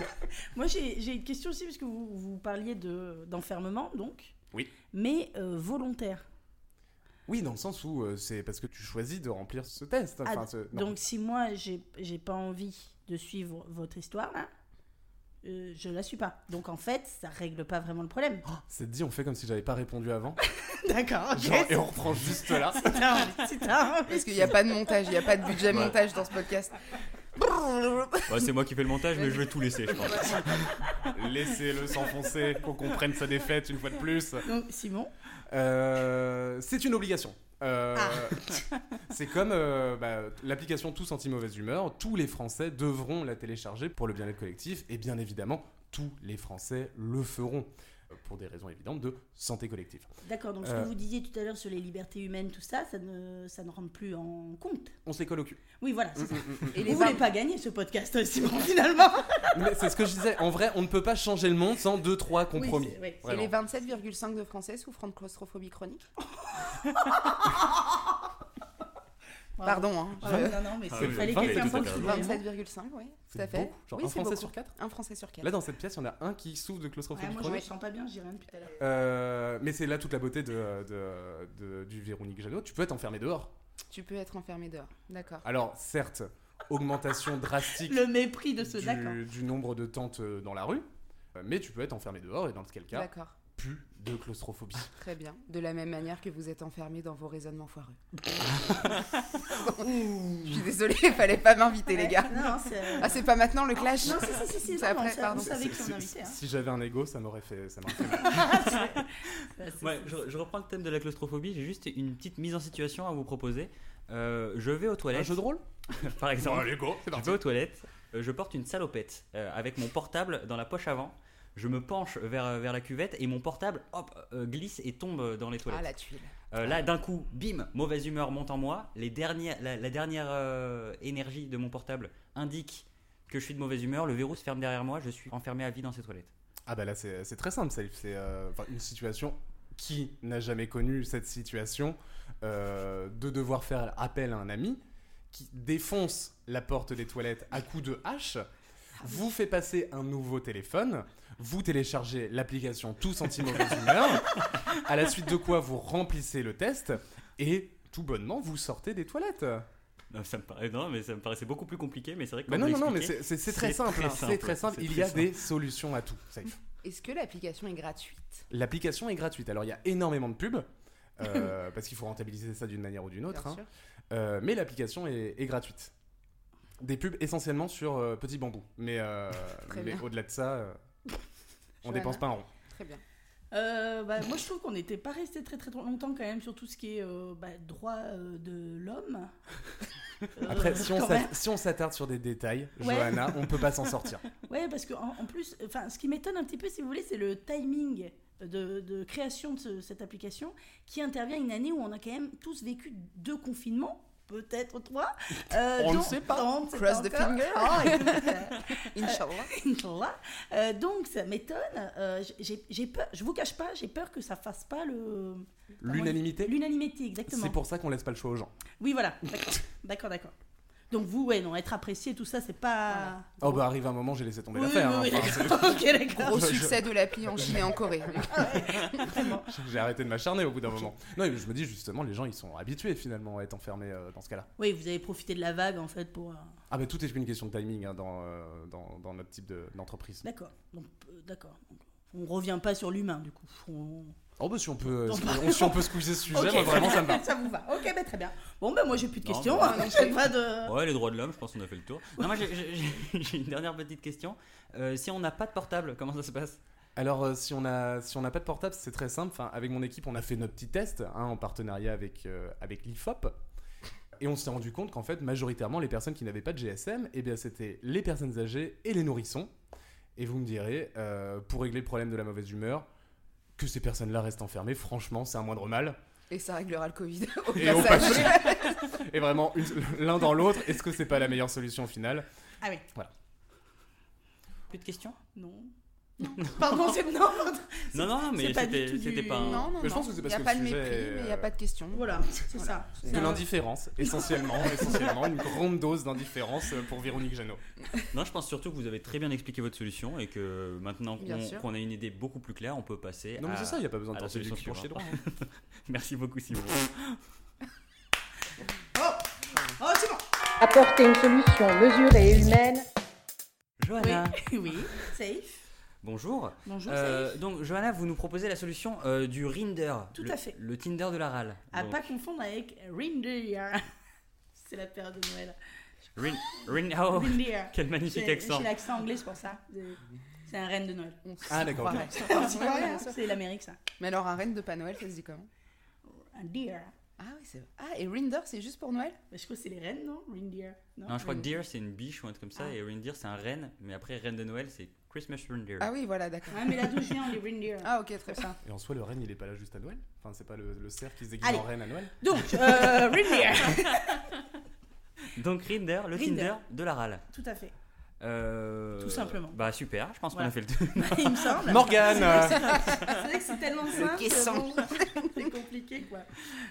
Moi, j'ai une question aussi, parce que vous, vous parliez de- d'enfermement, donc. Oui. Mais euh, volontaire. Oui, dans le sens où euh, c'est parce que tu choisis de remplir ce test. Enfin, Ah, ce- non. Donc, si moi, j'ai j'ai pas envie de suivre votre histoire, là, euh, je la suis pas. Donc, en fait, ça règle pas vraiment le problème. C'est dit, on fait comme si j'avais pas répondu avant. D'accord, et on reprend juste là. C'est un- c'est un- Parce qu'il n'y a pas de montage, il n'y a pas de budget Ouais. montage dans ce podcast. Ouais, c'est moi qui fais le montage, mais je vais tout laisser, je pense. Laissez-le s'enfoncer, qu'on comprenne sa défaite une fois de plus. Donc, Simon, Euh, c'est une obligation. Euh, Ah. c'est comme euh, bah, l'application Tous Anti-Mauvaise Humeur. Tous les Français devront la télécharger pour le bien-être collectif. Et bien évidemment, tous les Français le feront. Euh, pour des raisons évidentes de santé collective. D'accord, donc ce Euh. que vous disiez tout à l'heure sur les libertés humaines, tout ça, ça ne, ça ne rentre plus en compte. On se les colle au cul. Oui, voilà, c'est ça. Et Vous les voulez 20 pas gagner ce podcast, Simon, finalement Mais c'est ce que je disais, en vrai, on ne peut pas changer le monde sans deux, trois compromis. Oui. Et les 27,5 de Français souffrant de claustrophobie chronique Pardon, hein. Ah, je- non, non, mais Ah il fallait quelqu'un pour le fait soulever, hein. 27,5, oui, tout à fait. beaucoup. Genre oui, un Français beaucoup. sur quatre Un Français sur quatre. Là, dans cette pièce, il y en a un qui souffre de Ouais, claustrophobie moi, je me chronique. sens pas bien, rien depuis tout à l'heure. Euh, mais c'est là toute la beauté de, de- de- du Véronique Jeannot. Tu peux être enfermé dehors. Tu peux être enfermé dehors. D'accord. Alors, certes, augmentation drastique Le mépris de ce d'accord. du, du nombre de tentes euh, dans la rue, euh, mais tu peux être enfermé dehors et dans quel cas, D'accord. Plus de claustrophobie. Très bien. De la même manière que vous êtes enfermé dans vos raisonnements foireux. Je suis désolée, fallait pas m'inviter, les gars. Non, c'est. Ah, c'est pas maintenant le clash Non, si, si, si, si, C'est non, après, pardon. qui on invitait. Hein. Si j'avais un ego, ça m'aurait fait, ça m'aurait fait mal. Ouais, c'est- Ouais, je, je reprends le thème de la claustrophobie. J'ai juste une petite mise en situation à vous proposer. Euh, je vais aux toilettes. Un jeu de rôle par exemple. Bon, allez, go, c'est Je parti. vais aux toilettes, euh, je porte une salopette euh, avec mon portable dans la poche avant. Je me penche vers, vers la cuvette et mon portable hop, euh, glisse et tombe dans les toilettes. Ah, la tuile. Euh, là, d'un coup, bim, mauvaise humeur monte en moi. Les dernières, la, la dernière euh, énergie de mon portable indique que je suis de mauvaise humeur. Le verrou se ferme derrière moi. Je suis enfermé à vie dans ces toilettes. Ah bah là, c'est c'est très simple. C'est c'est, euh, enfin, une situation qui n'a jamais connu cette situation euh, de devoir faire appel à un ami qui défonce la porte des toilettes à coups de hache, vous fait passer un nouveau téléphone, vous téléchargez l'application Tous anti-mauvaise humeur, à la suite de quoi vous remplissez le test et tout bonnement vous sortez des toilettes. Non, ça me paraît, non, mais ça me paraissait beaucoup plus compliqué. Mais c'est vrai que Mais quand non, non, non, mais c'est- c'est très simple. hein, C'est très simple. Il très y a simple. des solutions à tout. Est-ce que l'application est gratuite? L'application est gratuite. Alors il y a énormément de pubs. euh, parce qu'il faut rentabiliser ça d'une manière ou d'une autre. Bien hein. sûr. Euh, mais l'application est, est gratuite. Des pubs essentiellement sur euh, Petit Bambou. Mais, euh, mais au-delà de ça, euh, on Johanna dépense pas un rond. Très bien. Euh, bah, moi, je trouve qu'on n'était pas resté très très longtemps quand même sur tout ce qui est euh, bah, droit euh, de l'homme. Euh, Après, si on si s'attarde sur des détails, Ouais. Johanna, on peut pas s'en sortir. Ouais, parce que en, en plus, enfin, ce qui m'étonne un petit peu, si vous voulez, c'est le timing de, de création de ce- cette application qui intervient une année où on a quand même tous vécu deux confinements. Peut-être trois. Euh, On ne donc- sait pas. on ne sait Cross the encore. finger. Oh, écoute, euh, Inch'Allah. Inch'Allah. Euh, donc ça m'étonne. Euh, j'ai- peur. Je vous cache pas, j'ai peur que ça fasse pas le L'unanimité, l'unanimité exactement. c'est pour ça qu'on laisse pas le choix aux gens. Oui, voilà. D'accord, d'accord. Donc vous, ouais, non, être apprécié, tout ça, c'est pas. Oh bah arrive un moment, j'ai laissé tomber Oui, l'affaire. oui, hein. oui, Enfin, d'accord. ok, d'accord. Gros succès de l'appli en Chine et en Corée. Vraiment. c'est- J'ai arrêté de m'acharner au bout d'un moment. Non, mais je me dis justement, les gens ils sont habitués finalement à être enfermés euh, dans ce cas-là. Oui, vous avez profité de la vague en fait pour. euh, Ah bah tout est une question de timing hein, dans, euh, dans, dans notre type de- d'entreprise. D'accord. Euh, d'accord. Donc, On revient pas sur l'humain du coup. On- Oh bah si on peut, bah, on, si on peut squeezer ce sujet, Ok, moi vraiment ça me va. ça vous va. Ok, bah, très bien. Bon, bah moi j'ai plus de Non, questions. bah, hein, j'ai pas de. Ouais, les droits de l'homme, je pense qu'on a fait le tour. Non, moi j'ai- une dernière petite question. Euh, si on n'a pas de portable, comment ça se passe? Alors euh, si on a si on n'a pas de portable, c'est très simple. Enfin, avec mon équipe, on a fait notre petit test hein, en partenariat avec euh, avec l'IFOP. Et on s'est rendu compte qu'en fait, majoritairement, les personnes qui n'avaient pas de GSM, eh bien, c'était les personnes âgées et les nourrissons. Et vous me direz, euh, pour régler le problème de la mauvaise humeur, que ces personnes-là restent enfermées, franchement, c'est un moindre mal. Et ça réglera le Covid au Et au passage. Et vraiment, l'un dans l'autre, est-ce que c'est pas la meilleure solution au final? Ah oui. Plus de questions? Non. Non. Pardon, c'est non. Non, non, mais C'est pas du c'était du- pas un. Non, non, Mais je pense non. que c'est Il parce n'y a que pas le de sujet mépris, mais il n'y a euh, pas de question. Voilà, c'est ça. De C'est l'indifférence, essentiellement, essentiellement, une grande dose d'indifférence pour Véronique Jeannot. Non, je pense surtout que vous avez très bien expliqué votre solution et que maintenant qu'on a une idée beaucoup plus claire, on peut passer Non mais c'est ça, il n'y a pas besoin de la solution pour chier droit. Merci beaucoup, Simon. Oh, c'est bon. Apporter une solution mesurée et humaine. Johanna, Oui, oui. Safe. Bonjour. Bonjour, Euh, donc, Johanna, vous nous proposez la solution euh, du Rinder. Tout le- à fait. Le Tinder de la râle. À Donc, pas confondre avec Reindeer. C'est la période de Noël. Rin- Rin- oh, Reindeer. quel magnifique accent. j'ai l'accent anglais, c'est pour ça. C'est un reine de Noël. On Ah, d'accord. C'est l'Amérique, ça. Mais alors, un reine de Pas Noël, ça se dit comment? Un deer. Ah oui, c'est vrai. Ah, et Rinder, c'est juste pour Noël? Bah, je crois que c'est les reines, non? Reindeer. Non, Non, je crois que Reindeer. deer c'est une biche ou un truc comme ça, Ah. et reindeer c'est un renne, mais après reine de Noël c'est Christmas reindeer. Ah oui, voilà, d'accord. Ouais, mais là d'où je viens, les reindeer. Ah, ok, très bien. Et en soi, le renne, il est pas là juste à Noël Enfin, c'est pas le, le cerf qui se déguise Allez. en reine à Noël Donc, euh, reindeer. Donc Rinder, le Rinder. Tinder de la râle. Tout à fait. Euh, Tout simplement. Bah super, je pense Voilà. qu'on a fait le tour. Il me semble. Morgane euh, C'est vrai que c'est tellement simple. C'est compliqué, quoi.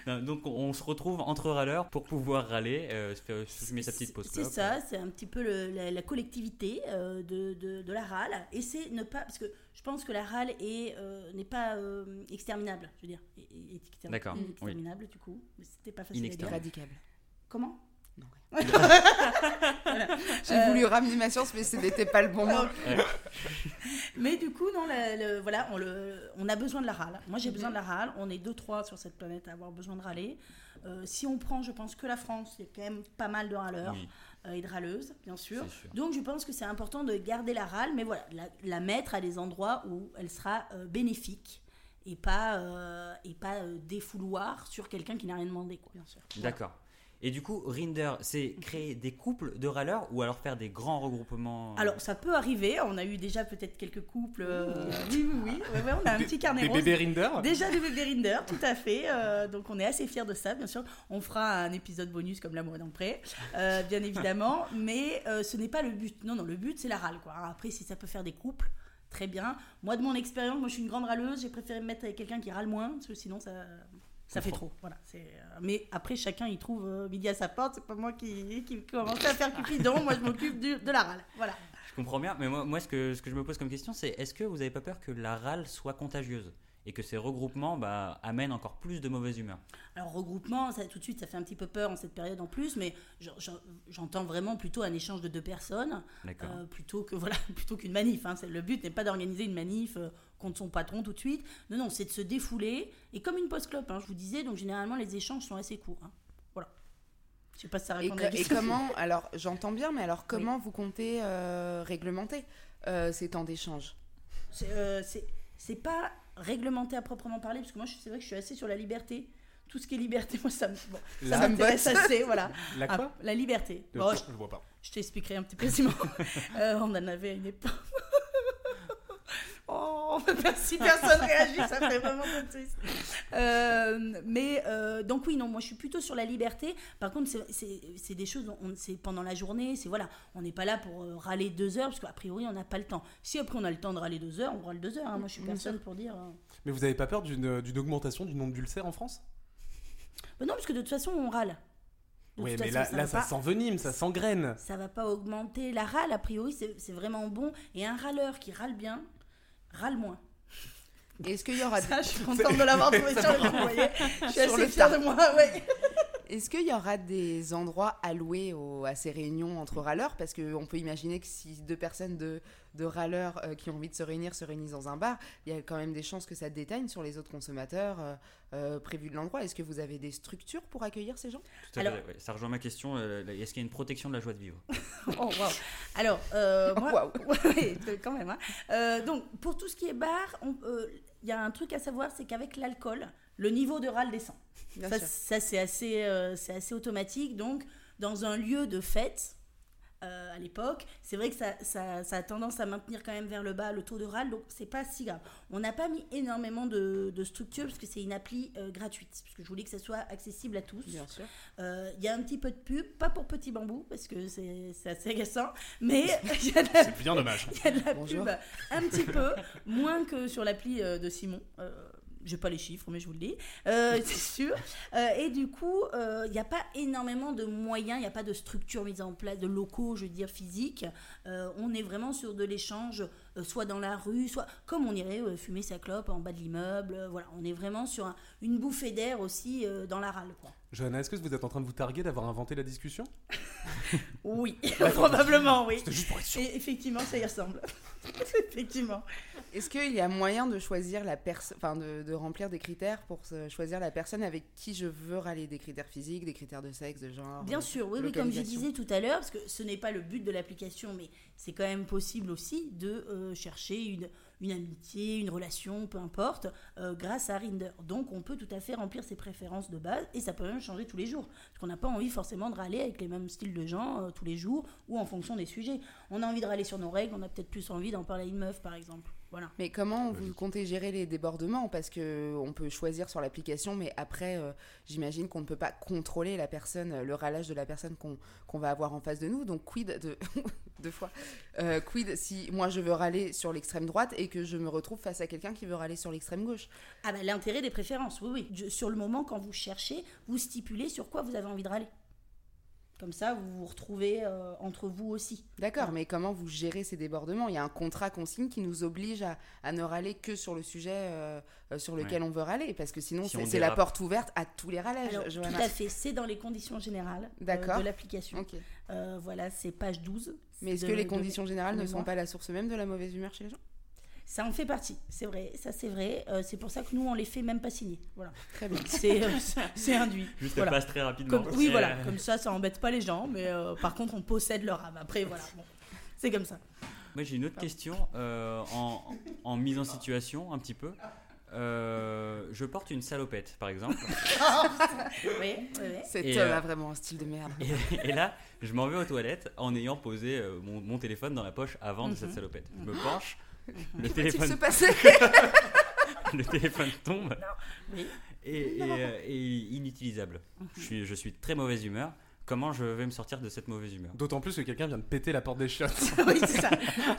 Non, Donc on, se retrouve entre râleurs pour pouvoir râler, euh, se faire fumer sa petite pause C'est ça, c'est un petit peu le- la, la collectivité euh, de, de, de la râle. Et c'est ne pas. Parce que je pense que la râle est, euh, n'est pas euh, exterminable, je veux dire. D'accord, oui. Inexterminable, du coup. Mais c'était pas facile à dire. J'ai Euh, voulu ramener ma science, mais ce n'était pas le bon mot. Mais du coup, non, le- le- voilà, on, le, on a besoin de la râle. Moi, j'ai Mhm. besoin de la râle. On est deux, trois sur cette planète à avoir besoin de râler. Euh, si on prend, je pense, que la France, il y a quand même pas mal de râleurs Oui, euh, et de râleuses, bien sûr. Donc, je pense que c'est important de garder la râle, mais voilà, la, la mettre à des endroits où elle sera euh, bénéfique et pas, euh, et pas euh, défouloir sur quelqu'un qui n'a rien demandé, quoi, bien sûr. D'accord. Et du coup, Rinder, c'est créer des couples de râleurs ou alors faire des grands regroupements Alors, ça peut arriver. On a eu déjà peut-être quelques couples. euh, oui, oui, oui. Ouais, ouais, on a un petit carnet Des rose. bébés Rinder Déjà des bébés Rinder, tout à fait. euh, donc on est assez fiers de ça, bien sûr. On fera un épisode bonus comme l'amour est dans le pré, euh, bien évidemment. Mais euh, ce n'est pas le but. Non, non, le but c'est la râle. Quoi. Après, si ça peut faire des couples, très bien. Moi, de mon expérience, moi je suis une grande râleuse. J'ai préféré me mettre avec quelqu'un qui râle moins, parce que sinon ça. Ça fait trop, voilà. euh, mais après, chacun il trouve euh, midi à sa porte. C'est pas moi qui, qui commence à faire cupidon. moi, je m'occupe de la râle. Voilà. Je comprends bien, mais moi, moi ce, que, ce que je me pose comme question, c'est est-ce que vous n'avez pas peur que la râle soit contagieuse? Et que ces regroupements bah, amènent encore plus de mauvaise humeur Alors regroupement, ça, tout de suite, ça fait un petit peu peur en cette période en plus, mais j'en- j'en- j'entends vraiment plutôt un échange de deux personnes, euh, plutôt que voilà, plutôt qu'une manif. hein. C'est- Le but n'est pas d'organiser une manif euh, contre son patron tout de suite. Non, non, c'est de se défouler et comme une post-clope, hein, je vous disais. Donc généralement, les échanges sont assez courts. hein. Voilà. Je sais pas si ça répond à la et question. comment, alors j'entends bien, mais alors comment vous comptez euh, réglementer euh, ces temps d'échange? Euh, c'est pas réglementé à proprement parler, parce que moi, je- c'est vrai que je suis assez sur la liberté. Tout ce qui est liberté, moi, ça me- bon, ça m'intéresse assez, voilà. La Ah, quoi? la liberté. Bon, Je vois pas. Je t'expliquerai un petit peu Simon. Euh, on en avait une époque. Si personne réagit, ça fait vraiment triste. Euh, mais euh, donc oui, non, moi je suis plutôt sur la liberté. Par contre, c'est- des choses, on- c'est pendant la journée, c'est voilà, on n'est pas là pour euh, râler deux heures parce qu'a priori on n'a pas le temps. Si après on a le temps de râler deux heures, on râle deux heures. hein. Moi je suis personne pour dire. euh, Mais vous avez pas peur d'une d'une augmentation du nombre d'ulcères en France? Bah non, parce que de toute façon on râle. De Oui, mais façon, là, ça là ça s'envenime, ça s'engraine. ça va pas augmenter la râle a priori c'est c'est vraiment bon et un râleur qui râle bien râle moins. Est-ce qu'il y aura, ça je suis contente de l'avoir trouvé sur le coup vous voyez je suis Sur assez le fière de moi ouais. Est-ce qu'il y aura des endroits alloués au- à ces réunions entre râleurs? Parce qu'on peut imaginer que si deux personnes de, de râleurs euh, qui ont envie de se réunir se réunissent dans un bar, il y a quand même des chances que ça déteigne sur les autres consommateurs euh, euh, prévus de l'endroit. Est-ce que vous avez des structures pour accueillir ces gens? Tout à Alors- fait, ouais. Ça rejoint ma question euh, est-ce qu'il y a une protection de la joie de vivre? Oh waouh alors euh, moi ouais, quand même hein. Euh, donc pour tout ce qui est bar on- euh, il y a un truc à savoir c'est qu'avec l'alcool le niveau de râle descend Bien ça, c'est assez, euh, c'est assez automatique. Donc, dans un lieu de fête, euh, à l'époque, c'est vrai que ça, ça, ça a tendance à maintenir quand même vers le bas le taux de râle, donc c'est pas si grave. On n'a pas mis énormément de, de structures parce que c'est une appli euh, gratuite, parce que je voulais que ça soit accessible à tous. Bien sûr. Euh, Il y a un petit peu de pub, pas pour Petit Bambou, parce que c'est assez agaçant, mais il y a de la C'est bien dommage. il y a de la Bonjour. pub un petit peu, moins que sur l'appli euh, de Simon. Euh, j'ai pas les chiffres, mais je vous le dis, Euh, c'est sûr. Euh, et du coup, euh, il n'y a pas énormément de moyens, il n'y a pas de structure mise en place, de locaux, je veux dire, physiques. Euh, on est vraiment sur de l'échange, euh, soit dans la rue, soit comme on irait euh, fumer sa clope en bas de l'immeuble. Euh, voilà, on est vraiment sur un- une bouffée d'air aussi euh, dans la râle. Quoi. Johanna, est-ce que vous êtes en train de vous targuer d'avoir inventé la discussion? Oui, probablement, oui. C'était juste pour être sûr. Et effectivement, ça y ressemble. effectivement. Est-ce qu'il y a moyen de choisir la personne, enfin de, de remplir des critères pour choisir la personne avec qui je veux râler Des critères physiques, des critères de sexe, de genre Bien euh, sûr, oui, oui, comme je disais tout à l'heure, parce que ce n'est pas le but de l'application, mais c'est quand même possible aussi de euh, chercher une, une amitié, une relation, peu importe, euh, grâce à Rinder. Donc on peut tout à fait remplir ses préférences de base et ça peut même changer tous les jours. Parce qu'on n'a pas envie forcément de râler avec les mêmes styles de gens euh, tous les jours ou en fonction des sujets. On a envie de râler sur nos règles, on a peut-être plus envie d'en parler à une meuf par exemple. Voilà. Mais comment vous comptez gérer les débordements? Parce que on peut choisir sur l'application, mais après, euh, j'imagine qu'on ne peut pas contrôler la personne, le râlage de la personne qu'on va avoir en face de nous. Donc, quid de deux fois euh, Quid si moi je veux râler sur l'extrême droite et que je me retrouve face à quelqu'un qui veut râler sur l'extrême gauche? Ah bah l'intérêt des préférences, oui, oui. Je- sur le moment, quand vous cherchez, vous stipulez sur quoi vous avez envie de râler. Comme ça, vous vous retrouvez euh, entre vous aussi. D'accord, mais comment vous gérez ces débordements? Il y a un contrat qu'on signe qui nous oblige à, à ne râler que sur le sujet euh, euh, sur lequel on veut râler, parce que sinon Si c'est la porte ouverte à tous les râlages. Alors, tout à fait, c'est dans les conditions générales euh, D'accord. de l'application. Euh, voilà, c'est page 12. Mais est-ce que les de- conditions générales de ne sont pas la source même de la mauvaise humeur chez les gens? Ça en fait partie, c'est vrai, ça c'est vrai. Euh, c'est pour ça que nous, on les fait même pas signer. Voilà. Très bien. C'est euh, c'est induit. Juste Voilà. elle passe très rapidement. Comme- oui, voilà, euh, comme ça, ça embête pas les gens, mais euh, par contre, on possède leur âme. Après, voilà, bon, c'est comme ça. Moi j'ai une autre question euh, en, en mise en situation un petit peu. Euh, je porte une salopette par exemple Oui, oui, euh, a vraiment un style de merde. et, et là je m'en vais aux toilettes en ayant posé mon, mon téléphone dans la poche avant de cette Mhm. salopette. Je me penche, le Qu'est-il se téléphone, passait le téléphone tombe Oui. et, et, euh, et inutilisable. Je suis, je suis très mauvaise humeur. Comment je vais me sortir de cette mauvaise humeur? D'autant plus que quelqu'un vient de péter la porte des chiottes. oui, c'est ça.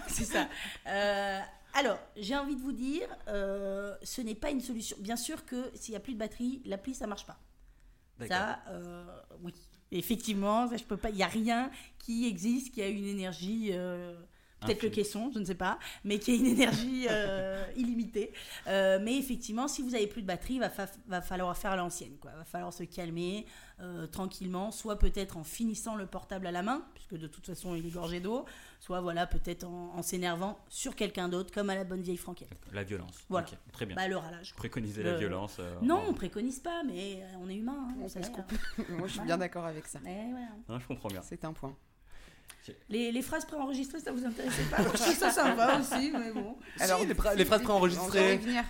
C'est ça. Euh, alors, j'ai envie de vous dire, euh, ce n'est pas une solution. Bien sûr que s'il n'y a plus de batterie, l'appli, ça marche pas. Ça, euh, oui. Effectivement, ça, je peux pas. Il n'y a rien qui existe qui a une énergie. Peut-être le caisson, je ne sais pas, mais qui a une énergie euh, illimitée. Euh, mais effectivement, si vous avez plus de batterie, il va, fa- va falloir faire à l'ancienne. Il va falloir se calmer euh, tranquillement, soit peut-être en finissant le portable à la main, puisque de toute façon il est gorgé d'eau, soit voilà peut-être en, en s'énervant sur quelqu'un d'autre, comme à la bonne vieille franquette. La violence. Voilà. Ok, très bien. Bah, le râlage. Préconiser le- la violence. euh, Non, en- on préconise pas, mais on est humain. hein, On se hein. Moi, je suis bien d'accord avec ça. Ouais, ouais. Non, je comprends bien. C'est un point. Les, les phrases préenregistrées, ça vous intéressait pas Je trouve ça sympa aussi, mais bon. Si, les, les phrases On préenregistrées. va y venir.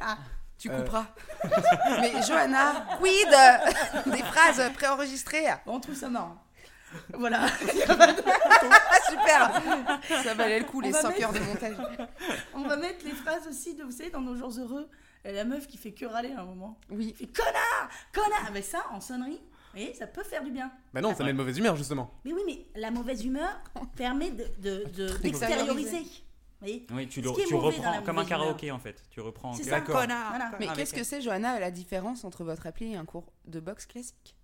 Ah, tu Euh. couperas. Mais Johanna, quid des phrases préenregistrées? On trouve ça marrant. Voilà. Ah, super Ça valait le coup, les va 5 mettre- heures de montage. On va mettre les phrases aussi, de, vous savez, dans nos jours heureux. La meuf qui fait que râler à un moment. Oui. Qui fait connard Connard Mais ça, en sonnerie, vous voyez, ça peut faire du bien. Bah non, ça met de mauvaise humeur justement. Mais oui, mais la mauvaise humeur permet de, de, de- d'extérioriser. Voyez Oui, tu, le- tu reprends la comme un mauvaise humeur. karaoké en fait. Tu reprends. en C'est ça, connard Voilà. Mais qu'est-ce que c'est, Johanna, la différence entre votre appli et un cours de boxe classique?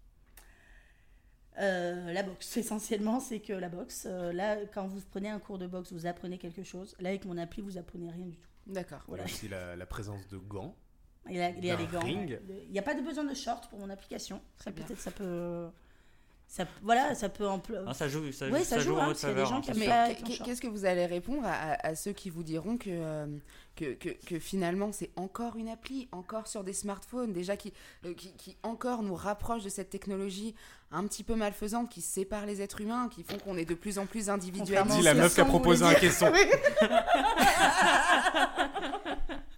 Euh, la boxe, essentiellement, c'est que la boxe, euh, là, quand vous prenez un cours de boxe, vous apprenez quelque chose. Là, avec mon appli, vous apprenez rien du tout. D'accord. Il y a aussi la, la présence de gants. Il y a, il a les gants. ring. Il n'y a pas de besoin de short pour mon application. Ça peut-être ça peut. Ça, voilà, ça peut en plus. Ah, ça joue, ça, Oui, ça joue, en hein, des gens hein, qui short. qu'est-ce que vous allez répondre à, à- à ceux qui vous diront que, euh, que, que, que finalement c'est encore une appli, encore sur des smartphones, déjà qui, euh, qui, qui encore nous rapproche de cette technologie un petit peu malfaisante qui sépare les êtres humains, qui font qu'on est de plus en plus individualistes. Contrairement Dis la meuf qui a proposé un caisson.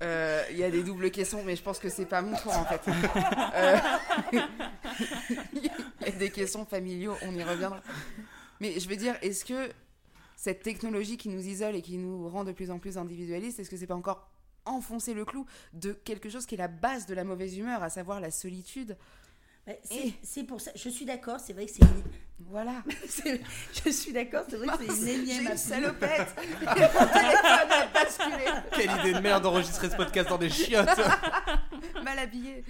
Euh, Il y a des doubles questions, mais je pense que c'est pas mon tour en fait. Euh, Il y a des questions familiaux, on y reviendra. Mais je veux dire, est-ce que cette technologie qui nous isole et qui nous rend de plus en plus individualistes, est-ce que c'est pas encore enfoncer le clou de quelque chose qui est la base de la mauvaise humeur, à savoir la solitude c'est- pour ça. Je suis d'accord, c'est vrai que c'est une. Voilà. Je suis d'accord, c'est vrai que c'est une énième une appli. salopette Et mon téléphone a basculé Quelle idée de merde d'enregistrer ce podcast dans des chiottes. Mal habillé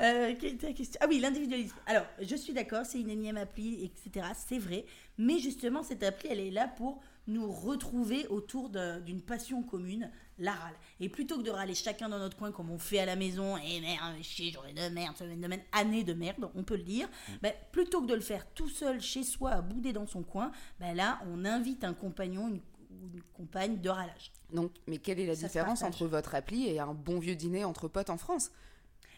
Euh, quelle était la question Ah oui, l'individualisme. Alors, je suis d'accord, c'est une énième appli, etc. C'est vrai. Mais justement, cette appli, elle est là pour nous retrouver autour d'une passion commune, la râle. Et plutôt que de râler chacun dans notre coin comme on fait à la maison, et merde, chier, journée de merde, semaine de merde, année de merde, on peut le dire, ben, plutôt que de le faire tout seul chez soi, à bouder dans son coin, ben là, on invite un compagnon, une, ou une compagne de râlage. Donc, mais quelle est la Ça différence entre votre appli et un bon vieux dîner entre potes en France?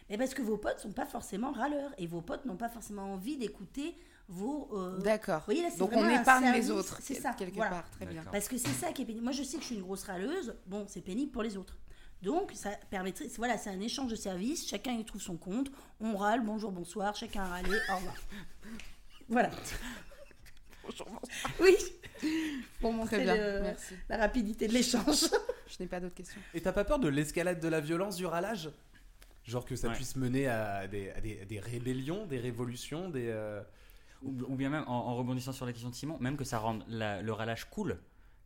Mais parce que vos potes sont pas forcément râleurs et vos potes n'ont pas forcément envie d'écouter vos. euh, D'accord. vous voyez, là, c'est Donc on épargne les autres, c'est ça, quelque voilà. part. Très bien. Parce que c'est ça qui est pénible. Moi, je sais que je suis une grosse râleuse. Bon, c'est pénible pour les autres. Donc, ça permettrait. Voilà, c'est un échange de services. Chacun y trouve son compte. On râle, bonjour, bonsoir. Chacun a râlé, au revoir. Voilà. Oui. Pour montrer Très bien, le- merci. la rapidité de l'échange. Je n'ai pas d'autres questions. Et t'as pas peur de l'escalade de la violence, du râlage? Genre que ça Ouais. puisse mener à des, à des- à des rébellions, des révolutions, des. euh, Ou, ou bien même, en, en rebondissant sur la question de Simon, même que ça rende la- le râlage cool.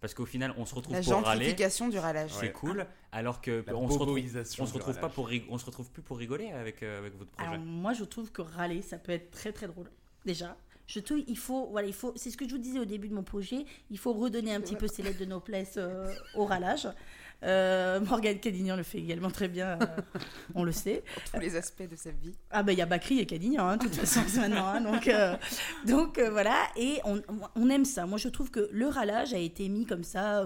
Parce qu'au final, on se retrouve La pour râler, gentrification du râlage. c'est cool, alors que La on se retrouve, on se du retrouve pas pour on se retrouve plus pour rigoler avec, euh, avec votre projet. Alors, moi, je trouve que râler, ça peut être très très drôle. Déjà. Je trouve il faut voilà il faut c'est ce que je vous disais au début de mon projet il faut redonner un petit peu ses lettres de noblesse euh, au râlage euh, Morgane Cadignan le fait également très bien euh, on le sait Tous les aspects de sa vie. Ah ben il y a Bakri et Cadignan, hein, de toute façon maintenant. hein, donc euh, donc voilà, et on, on aime ça. Moi je trouve que le râlage a été mis comme ça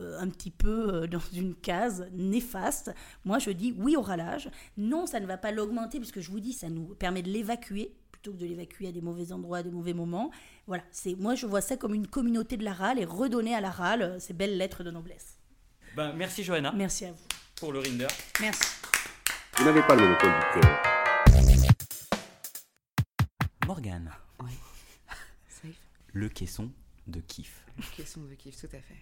euh, un petit peu euh, dans une case néfaste. Moi je dis oui au râlage. Non, ça ne va pas l'augmenter puisque je vous dis ça nous permet de l'évacuer plutôt que de l'évacuer à des mauvais endroits, à des mauvais moments. Voilà, c'est moi je vois ça comme une communauté de la râle et redonner à la râle ces belles lettres de noblesse. Ben, merci Johanna Merci à vous. pour le Rinder. Merci. Vous n'avez pas le monopole du cœur. Morgane, Safe. le caisson de kiff. Question de kiff, tout à fait.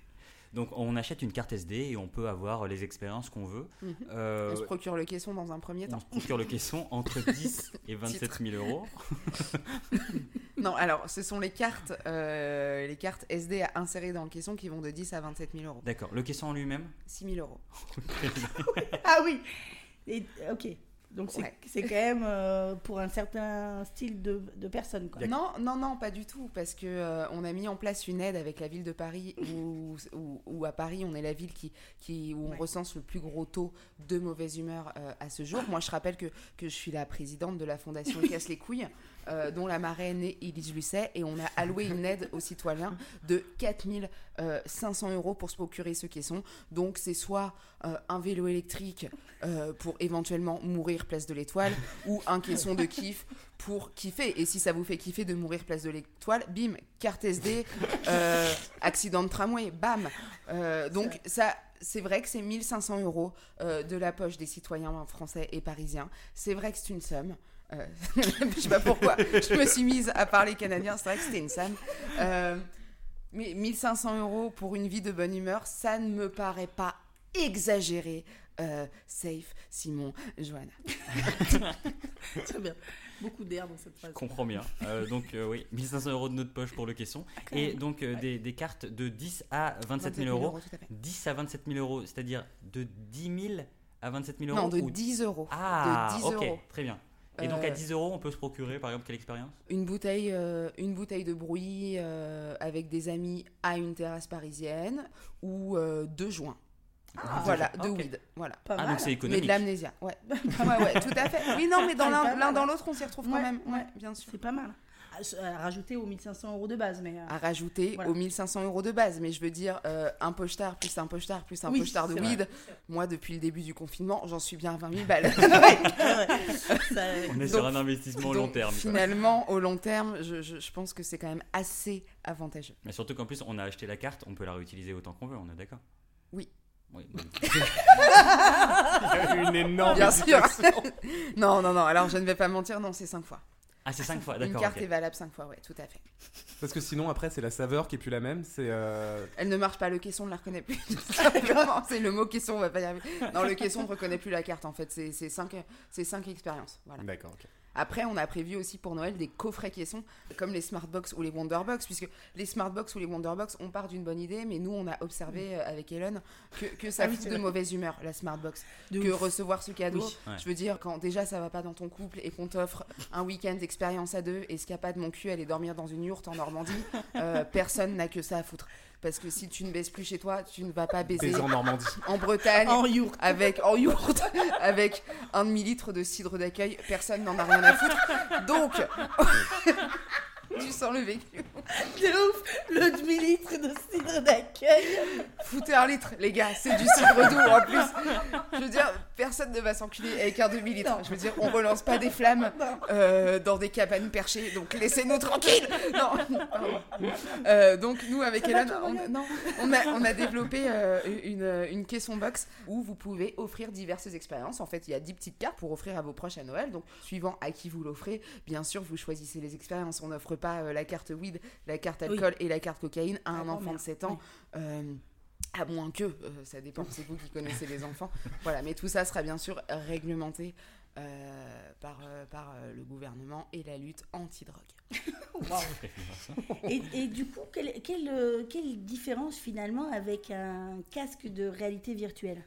Donc on achète une carte SD et on peut avoir les expériences qu'on veut. Mhm. Euh, On se procure le caisson dans un premier on temps. se procure le caisson entre 10 et 27 000 euros. Non, alors ce sont les cartes, euh, les cartes SD à insérer dans le caisson qui vont de 10 à 27 000 euros. D'accord. Le caisson en lui-même 6 000 euros. Ah oui. Et- ok. Donc c'est Ouais. c'est quand même euh, pour un certain style de, de personne. Quoi. Non, non, non, pas du tout, parce que euh, on a mis en place une aide avec la ville de Paris, où, où- où à Paris, on est la ville qui, qui, où on Ouais. recense le plus gros taux de mauvaise humeur euh, à ce jour. Moi, je rappelle que, que je suis la présidente de la fondation Casse les couilles, euh, dont la marraine est Élise Lucet, et on a alloué une aide aux citoyens de 4500 euros pour se procurer ce caisson. Donc, c'est soit euh, un vélo électrique euh, pour éventuellement mourir place de l'Étoile, ou un caisson de kiff pour kiffer. Et si ça vous fait kiffer de mourir place de l'Étoile, bim, carte SD, euh, accident de tramway, bam. Euh, donc ça, c'est vrai que c'est 1500 euros euh, de la poche des citoyens français et parisiens. C'est vrai que c'est une somme. Euh, je sais pas pourquoi je me suis mise à parler canadien, c'est vrai que c'était une somme. Euh, mais 1500 euros pour une vie de bonne humeur, ça ne me paraît pas exagéré. Euh, safe, Simon, Johanna. Très bien. Beaucoup d'air dans cette phrase. Je comprends bien. Euh, donc euh, oui, 1500 euros de notre poche pour le caisson. Et donc euh, des, des cartes de 10 à 27 000 euros. tout à fait. 10 à 27 000 euros, c'est-à-dire de 10 000 à 27 000 euros Non, de ou- 10 euros. Ah, de 10 ok, euros. très bien. Et donc Euh, à 10 euros, on peut se procurer par exemple quelle expérience? Une bouteille, euh, une bouteille de bruit euh, avec des amis à une terrasse parisienne ou euh, deux joints. voilà, de ok. weed. Voilà. Pas Ah, mal. donc c'est Mais économique. de l'amnésia, ouais. ouais, ouais, tout à fait. Oui, non, mais dans Ah, l'un dans l'autre, on s'y retrouve quand Ouais, même. Ouais, ouais. bien sûr. C'est pas mal. À, rajouter aux 1500 euros de base. Mais, euh, À rajouter Voilà. aux 1500 euros de base. Mais je veux dire, euh, un pochetard plus un pochetard plus un Oui, pochetard de weed. Moi, depuis le début du confinement, j'en suis bien à 20 000 balles. ça- On est Donc- sur un investissement long Donc, terme. quoi. Finalement, au long terme, je, je- je pense que c'est quand même assez avantageux. Mais surtout qu'en plus, on a acheté la carte, on peut la réutiliser autant qu'on veut, on est d'accord? Oui. Une énorme. Bien sûr. non, non, non. Alors, je ne vais pas mentir. Non, c'est 5 fois. Ah, c'est 5 fois, Une d'accord. carte ok. est valable 5 fois, ouais, tout à fait. Parce que sinon, après, c'est la saveur qui est plus la même. C'est. euh, Elle ne marche pas, le caisson ne la reconnaît plus. Simplement, c'est le mot caisson, on va pas y arriver. Non, le caisson ne reconnaît plus la carte en fait. C'est c'est cinq, c'est cinq expériences. Voilà. D'accord, ok. Après, on a prévu aussi pour Noël des coffrets caissons, comme les Smartbox ou les Wonderbox, puisque les Smartbox ou les Wonderbox, on part d'une bonne idée, mais nous, on a observé euh, avec Hélène que, que ça Ah oui, fout de mauvaise humeur, la Smartbox. de que ouf. recevoir ce cadeau, Oui. Ouais. je veux dire, quand déjà ça va pas dans ton couple et qu'on t'offre un week-end d'expérience à deux et ce qu'il n'y a pas de mon cul, aller dormir dans une yourte en Normandie, euh, personne n'a que ça à foutre. Parce que si tu ne baises plus chez toi, tu ne vas pas baiser Baiser en Normandie. en Bretagne En yourte. avec en yourte avec un demi-litre de cidre d'accueil, personne n'en a rien à foutre. Donc, tu sens le vécu. De ouf. Le demi-litre de cidre d'accueil. Foutez un litre, les gars, c'est du cidre doux en plus. Je veux dire, per- personne ne va s'enculer avec un demi-litre. Je veux dire, on relance pas des flammes euh, dans des cabanes perchées, donc laissez-nous tranquilles. Non. Euh, donc nous avec Hélène, on, non, on a, on a développé euh, une, une caisson box où vous pouvez offrir diverses expériences. En fait, il y a 10 petites cartes pour offrir à vos proches à Noël. Donc, suivant à qui vous l'offrez, bien sûr, vous choisissez les expériences. On n'offre pas euh, la carte weed, la carte alcool et la carte cocaïne à un Ah, enfant de merde. 7 ans. Euh, à moins que, euh, ça dépend, c'est vous qui connaissez les enfants. Voilà, mais tout ça sera bien sûr réglementé euh, par, euh, par euh, le gouvernement et la lutte anti-drogue. Et, et du coup, quelle, quelle, quelle différence finalement avec un casque de réalité virtuelle?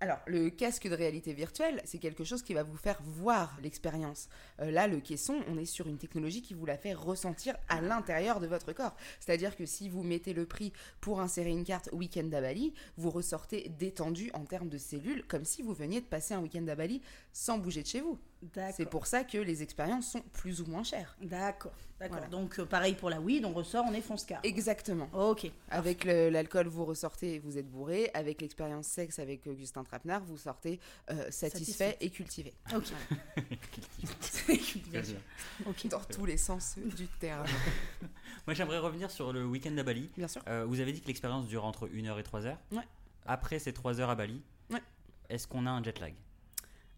Alors, le casque de réalité virtuelle, c'est quelque chose qui va vous faire voir l'expérience. Euh, là, le caisson, on est sur une technologie qui vous la fait ressentir à l'intérieur de votre corps. C'est-à-dire que si vous mettez le prix pour insérer une carte week-end à Bali, vous ressortez détendu en termes de cellules, comme si vous veniez de passer un week-end à Bali sans bouger de chez vous. C'est pour ça que les expériences sont plus ou moins chères. D'accord, d'accord. Voilà. Donc euh, pareil pour la weed, on ressort, on est fonce-car. Exactement. Ok. Avec l'alcool, vous ressortez vous êtes bourré. Avec l'expérience sexe avec Augustin Trapenard, vous sortez euh, satisfait, Satisfait. et cultivé. Ok. Très bien. ok. Dans tous les sens du terme. Moi, j'aimerais revenir sur le week-end à Bali. Bien sûr. Euh, vous avez dit que l'expérience dure entre 1h et 3h. Ouais. Après ces 3 heures à Bali, Ouais. est-ce qu'on a un jet lag?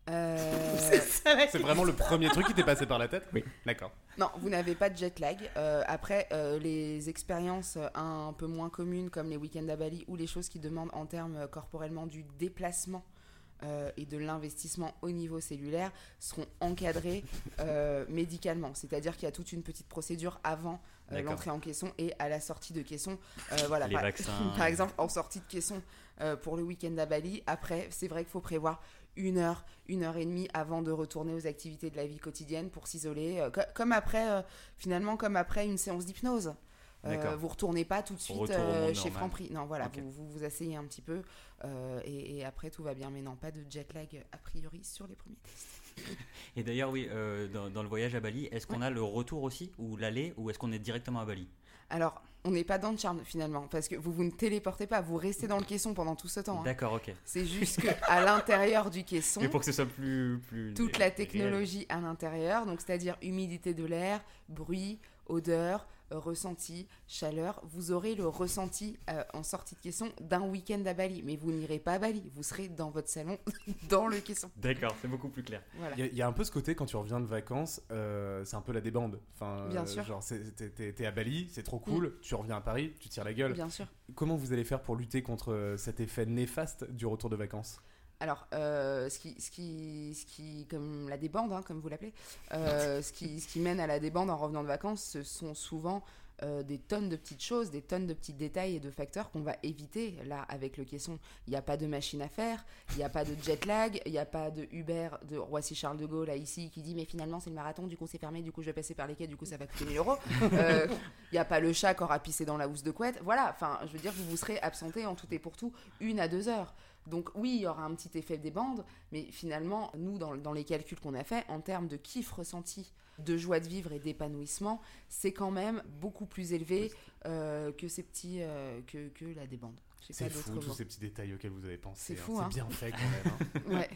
Euh, C'est vraiment le premier truc qui t'est passé par la tête Oui. D'accord. non, vous n'avez pas de jet lag. Euh, après, euh, les expériences euh, un peu moins communes comme les week-ends à Bali ou les choses qui demandent en termes corporellement du déplacement euh, et de l'investissement au niveau cellulaire seront encadrées euh, médicalement. C'est-à-dire qu'il y a toute une petite procédure avant euh, l'entrée en caisson et à la sortie de caisson. Euh, voilà, Les par- vaccins. Par exemple, en sortie de caisson euh, pour le week-end à Bali, après, c'est vrai qu'il faut prévoir une heure, une heure et demie avant de retourner aux activités de la vie quotidienne pour s'isoler. euh, co- comme après, euh, finalement, comme après une séance d'hypnose. Euh, vous retournez pas tout de suite euh, chez. Franprix. Non, voilà, vous, vous vous asseyez un petit peu euh, et, et après tout va bien. Mais non, pas de jet lag a priori sur les premiers tests. Et d'ailleurs, oui, dans, dans le voyage à Bali, est-ce qu'on a le retour aussi, ou l'aller, ou est-ce qu'on est directement à Bali? Alors, on n'est pas dans le charme finalement, parce que vous vous ne téléportez pas, vous restez dans le caisson pendant tout ce temps. hein. D'accord, ok. C'est juste qu'à l'intérieur du caisson, Mais pour que ce soit plus. plus toute la réel. technologie à l'intérieur, donc c'est-à-dire humidité de l'air, bruit, odeur, ressenti, chaleur, vous aurez le ressenti euh, en sortie de caisson d'un week-end à Bali. Mais vous n'irez pas à Bali, vous serez dans votre salon, dans le caisson. D'accord, c'est beaucoup plus clair. Voilà. Il y, a- il y a un peu ce côté quand tu reviens de vacances, euh, c'est un peu la débande. Enfin, Bien euh, sûr. Genre, c'est- t'es- à Bali, c'est trop cool. Tu reviens à Paris, tu tires la gueule. Bien sûr. Comment vous allez faire pour lutter contre cet effet néfaste du retour de vacances? Alors, euh, ce, qui, ce, qui, ce qui, comme la débande, hein, comme vous l'appelez, euh, ce, qui, ce qui mène à la débande en revenant de vacances, ce sont souvent euh, des tonnes de petites choses, des tonnes de petits détails et de facteurs qu'on va éviter. Là, avec le caisson, il n'y a pas de machine à faire, il n'y a pas de jet lag, il n'y a pas de Uber de Roissy-Charles de Gaulle, là, ici, qui dit Mais finalement, c'est le marathon, du coup, c'est fermé, du coup, je vais passer par les quais, du coup, ça va coûter 1000 euros. Il n'y a pas le chat qui aura pissé dans la housse de couette. Voilà, enfin, je veux dire, vous vous serez absenté en tout et pour tout une à deux heures. Donc oui, il y aura un petit effet des bandes, mais finalement, nous, dans, dans les calculs qu'on a fait, en termes de kiff ressenti, de joie de vivre et d'épanouissement, c'est quand même beaucoup plus élevé euh, que ces petits, euh, que, que la débande. C'est fou, tous ces petits détails auxquels vous avez pensé. C'est hein. hein. bien fait quand même. hein. Ouais.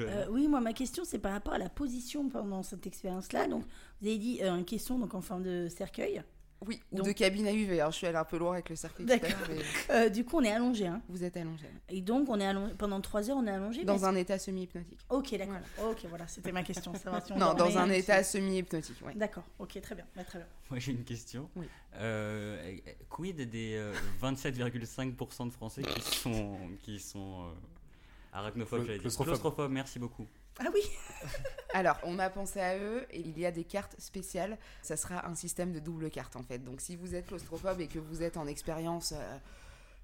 Euh, oui, moi, ma question, c'est par rapport à la position pendant cette expérience-là. Donc, vous avez dit euh, un caisson donc en forme de cercueil. Oui, ou Donc- de cabine à UV. Alors, je suis allée un peu loin avec le cercle. D'accord. mais Euh, du coup, on est allongé. Hein. Vous êtes allongé. Et donc, on est allongé pendant trois heures, on est allongé. Dans un état semi-hypnotique. Ok, d'accord. Ok, voilà, c'était ma question. savoir si on Non, dans un état semi-hypnotique, oui. D'accord. Ok, très bien. Bah, très bien. Moi j'ai une question. Oui. Euh, quid des euh, 27,5% de Français qui sont, qui sont euh, arachnophobes j'allais dire. claustrophobes. Claustrophobes, merci beaucoup. Ah oui. Alors, on a pensé à eux et il y a des cartes spéciales. Ça sera un système de double carte en fait. Donc, si vous êtes claustrophobe et que vous êtes en expérience euh,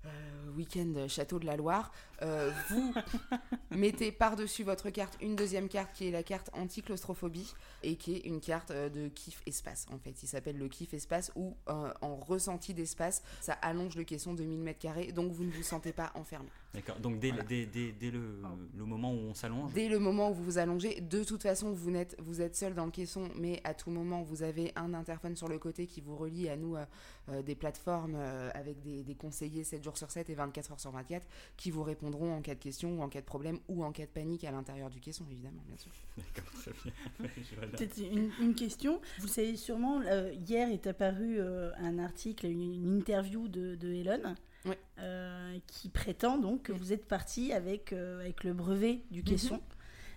euh, week-end Château de la Loire, euh, vous mettez par-dessus votre carte une deuxième carte qui est la carte anti-claustrophobie et qui est une carte euh, de kiff espace en fait. Il s'appelle le kiff espace où euh, en ressenti d'espace, ça allonge le caisson de 1000 mètres carrés donc vous ne vous sentez pas enfermé. D'accord. Donc dès, Voilà. dès, dès, dès le, le moment où on s'allonge. Dès le moment où vous vous allongez, de toute façon, vous, n'êtes, vous êtes seul dans le caisson, mais à tout moment, vous avez un interphone sur le côté qui vous relie à nous, euh, euh, des plateformes euh, avec des, des conseillers 7 jours sur 7 et 24 heures sur 24 qui vous répondent répondront en cas de question ou en cas de problème ou en cas de panique à l'intérieur du caisson, évidemment, bien sûr. D'accord, très bien. Peut-être une, une question. Vous savez sûrement, euh, hier est apparu euh, un article, une, une interview de, de Elon, Oui. euh, qui prétend donc que Oui. vous êtes parti avec, euh, avec le brevet du Mhm. caisson,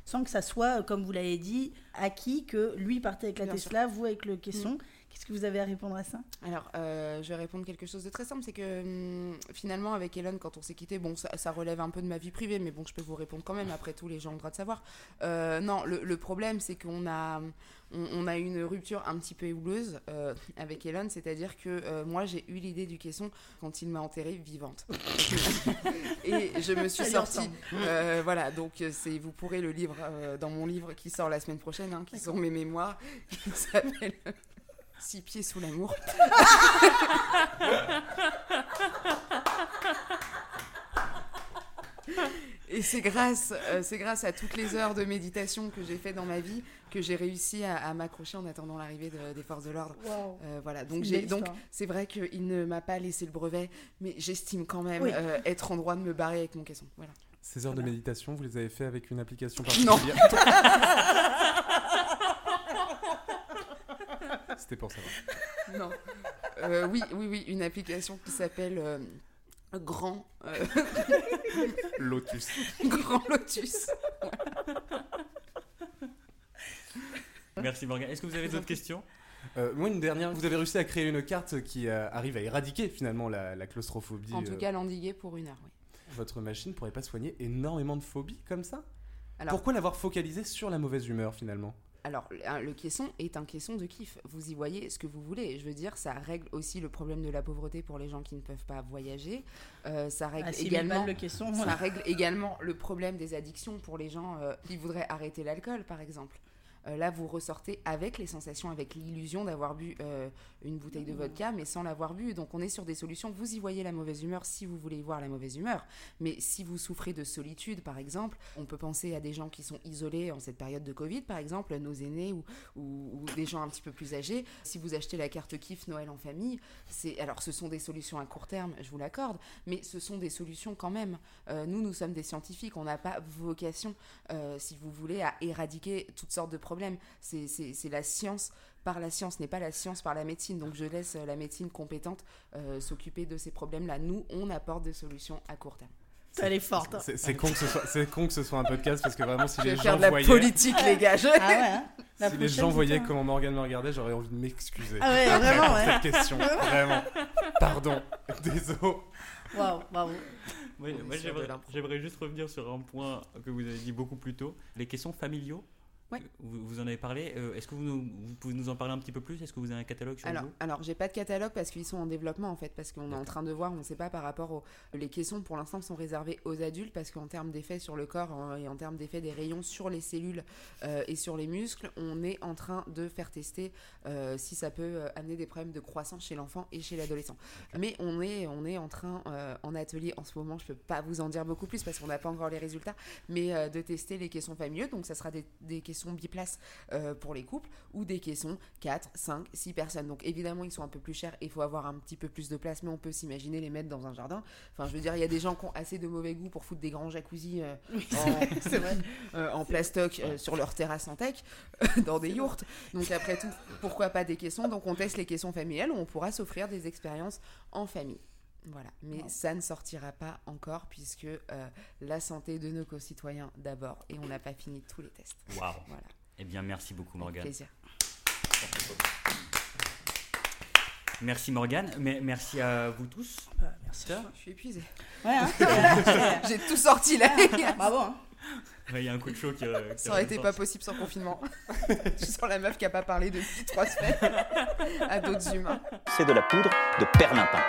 sans que ça soit, comme vous l'avez dit, acquis que lui partait avec la Bien Tesla, vous avec le caisson. Qu'est-ce que vous avez à répondre à ça? Alors, euh, je vais répondre quelque chose de très simple, c'est que hum, finalement, avec Elon, quand on s'est quitté, bon, ça, ça relève un peu de ma vie privée, mais bon, je peux vous répondre quand même. Après tout, les gens ont le droit de savoir. Euh, non, le, le problème, c'est qu'on a, on, on a une rupture un petit peu houleuse euh, avec Elon, c'est-à-dire que moi, j'ai eu l'idée du caisson quand il m'a enterrée vivante. Et je me suis sortie. voilà, donc c'est, vous pourrez le lire euh, dans mon livre qui sort la semaine prochaine, hein, qui sont mes mémoires, qui s'appelle Six pieds sous l'amour. Et c'est grâce, euh, c'est grâce à toutes les heures de méditation que j'ai fait dans ma vie que j'ai réussi à, à m'accrocher en attendant l'arrivée de- des forces de l'ordre. Euh, voilà, donc j'ai donc c'est vrai qu'il ne m'a pas laissé le brevet, mais j'estime quand même Oui. euh, être en droit de me barrer avec mon caisson. Voilà. Ces heures de méditation, vous les avez fait avec une application Non. C'était pour savoir. Non. Euh, oui, oui, oui, une application qui s'appelle euh, Grand, euh, Lotus. Grand Lotus. Merci Morgan. Est-ce que vous avez d'autres questions? Euh, moi, une dernière. Vous avez réussi à créer une carte qui euh, arrive à éradiquer finalement la, la claustrophobie. En tout euh, cas, l'endiguer pour une heure, oui. Votre machine pourrait pas soigner énormément de phobies comme ça? Alors, Pourquoi l'avoir focalisé sur la mauvaise humeur finalement? Alors, le- caisson est un caisson de kiff. Vous y voyez ce que vous voulez. Je veux dire, ça règle aussi le problème de la pauvreté pour les gens qui ne peuvent pas voyager. Euh, ça règle Ah, 6 000 également. balles le caisson. Ça règle également le problème des addictions pour les gens euh, qui voudraient arrêter l'alcool, par exemple. Euh, là, vous ressortez avec les sensations, avec l'illusion d'avoir bu une bouteille de vodka, mais sans l'avoir bu. Donc, on est sur des solutions. Vous y voyez la mauvaise humeur si vous voulez y voir la mauvaise humeur. Mais si vous souffrez de solitude, par exemple, on peut penser à des gens qui sont isolés en cette période de Covid, par exemple, nos aînés ou, ou- ou des gens un petit peu plus âgés. Si vous achetez la carte kiff Noël en famille, c'est alors ce sont des solutions à court terme, je vous l'accorde, mais ce sont des solutions quand même. Euh, nous, nous sommes des scientifiques, on n'a pas vocation, euh, si vous voulez, à éradiquer toutes sortes de problèmes. C'est la science par la science, n'est pas la science par la médecine. Donc je laisse euh, la médecine compétente euh, s'occuper de ces problèmes-là. Nous, on apporte des solutions à court terme. Elle est forte. hein. C'est con, que ce soit- c'est con que ce soit un podcast parce que vraiment, si Je les vais faire gens de la voyaient, politique, les gars. je- Ah ouais, hein La si les gens voyaient comment Morgan me regardait, j'aurais envie de m'excuser. Ah ouais, vraiment, ouais. cette question. Vraiment. Pardon. Désolé. Waouh, bravo. Moi, j'aimerais juste revenir sur un point que vous avez dit beaucoup plus tôt. Les questions familiaux. Ouais. Vous, vous en avez parlé. Euh, est-ce que vous, nous- vous pouvez nous en parler un petit peu plus? Est-ce que vous avez un catalogue sur Alors, alors j'ai pas de catalogue parce qu'ils sont en développement en fait, parce qu'on est en train de voir, on ne sait pas par rapport aux les caissons pour l'instant sont réservés aux adultes parce qu'en termes d'effet sur le corps euh, et en termes d'effet des rayons sur les cellules euh, et sur les muscles, on est en train de faire tester euh, si ça peut euh, amener des problèmes de croissance chez l'enfant et chez l'adolescent. Mais on est on est en train euh, en atelier en ce moment, je peux pas vous en dire beaucoup plus parce qu'on n'a pas encore les résultats, mais euh, de tester les caissons familiaux, donc ça sera des, des caissons biplaces euh, pour les couples ou des caissons 4, 5, 6 personnes. Donc évidemment, ils sont un peu plus chers et il faut avoir un petit peu plus de place, mais on peut s'imaginer les mettre dans un jardin. Enfin, je veux dire, il y a des gens qui ont assez de mauvais goût pour foutre des grands jacuzzi euh, en, euh, en plastoc euh, sur leur terrasse en tech, dans des yourtes. Donc après tout, pourquoi pas des caissons? Donc on teste les caissons familiales où on pourra s'offrir des expériences en famille. Voilà, mais ça ne sortira pas encore puisque euh, la santé de nos concitoyens d'abord et on n'a pas fini tous les tests. Waouh. Voilà, Eh bien, merci beaucoup, avec Morgan. plaisir. Merci, Morgan. Mais merci à vous tous. Bah, merci. Je suis épuisée. Ouais, hein J'ai tout sorti là. Bravo. Hein. Ouais, Il y a un coup de chaud qui. euh, qui Ça aurait été pas possible sans confinement. Je sens la meuf qui a pas parlé depuis trois semaines à d'autres humains. C'est de la poudre de perlimpin.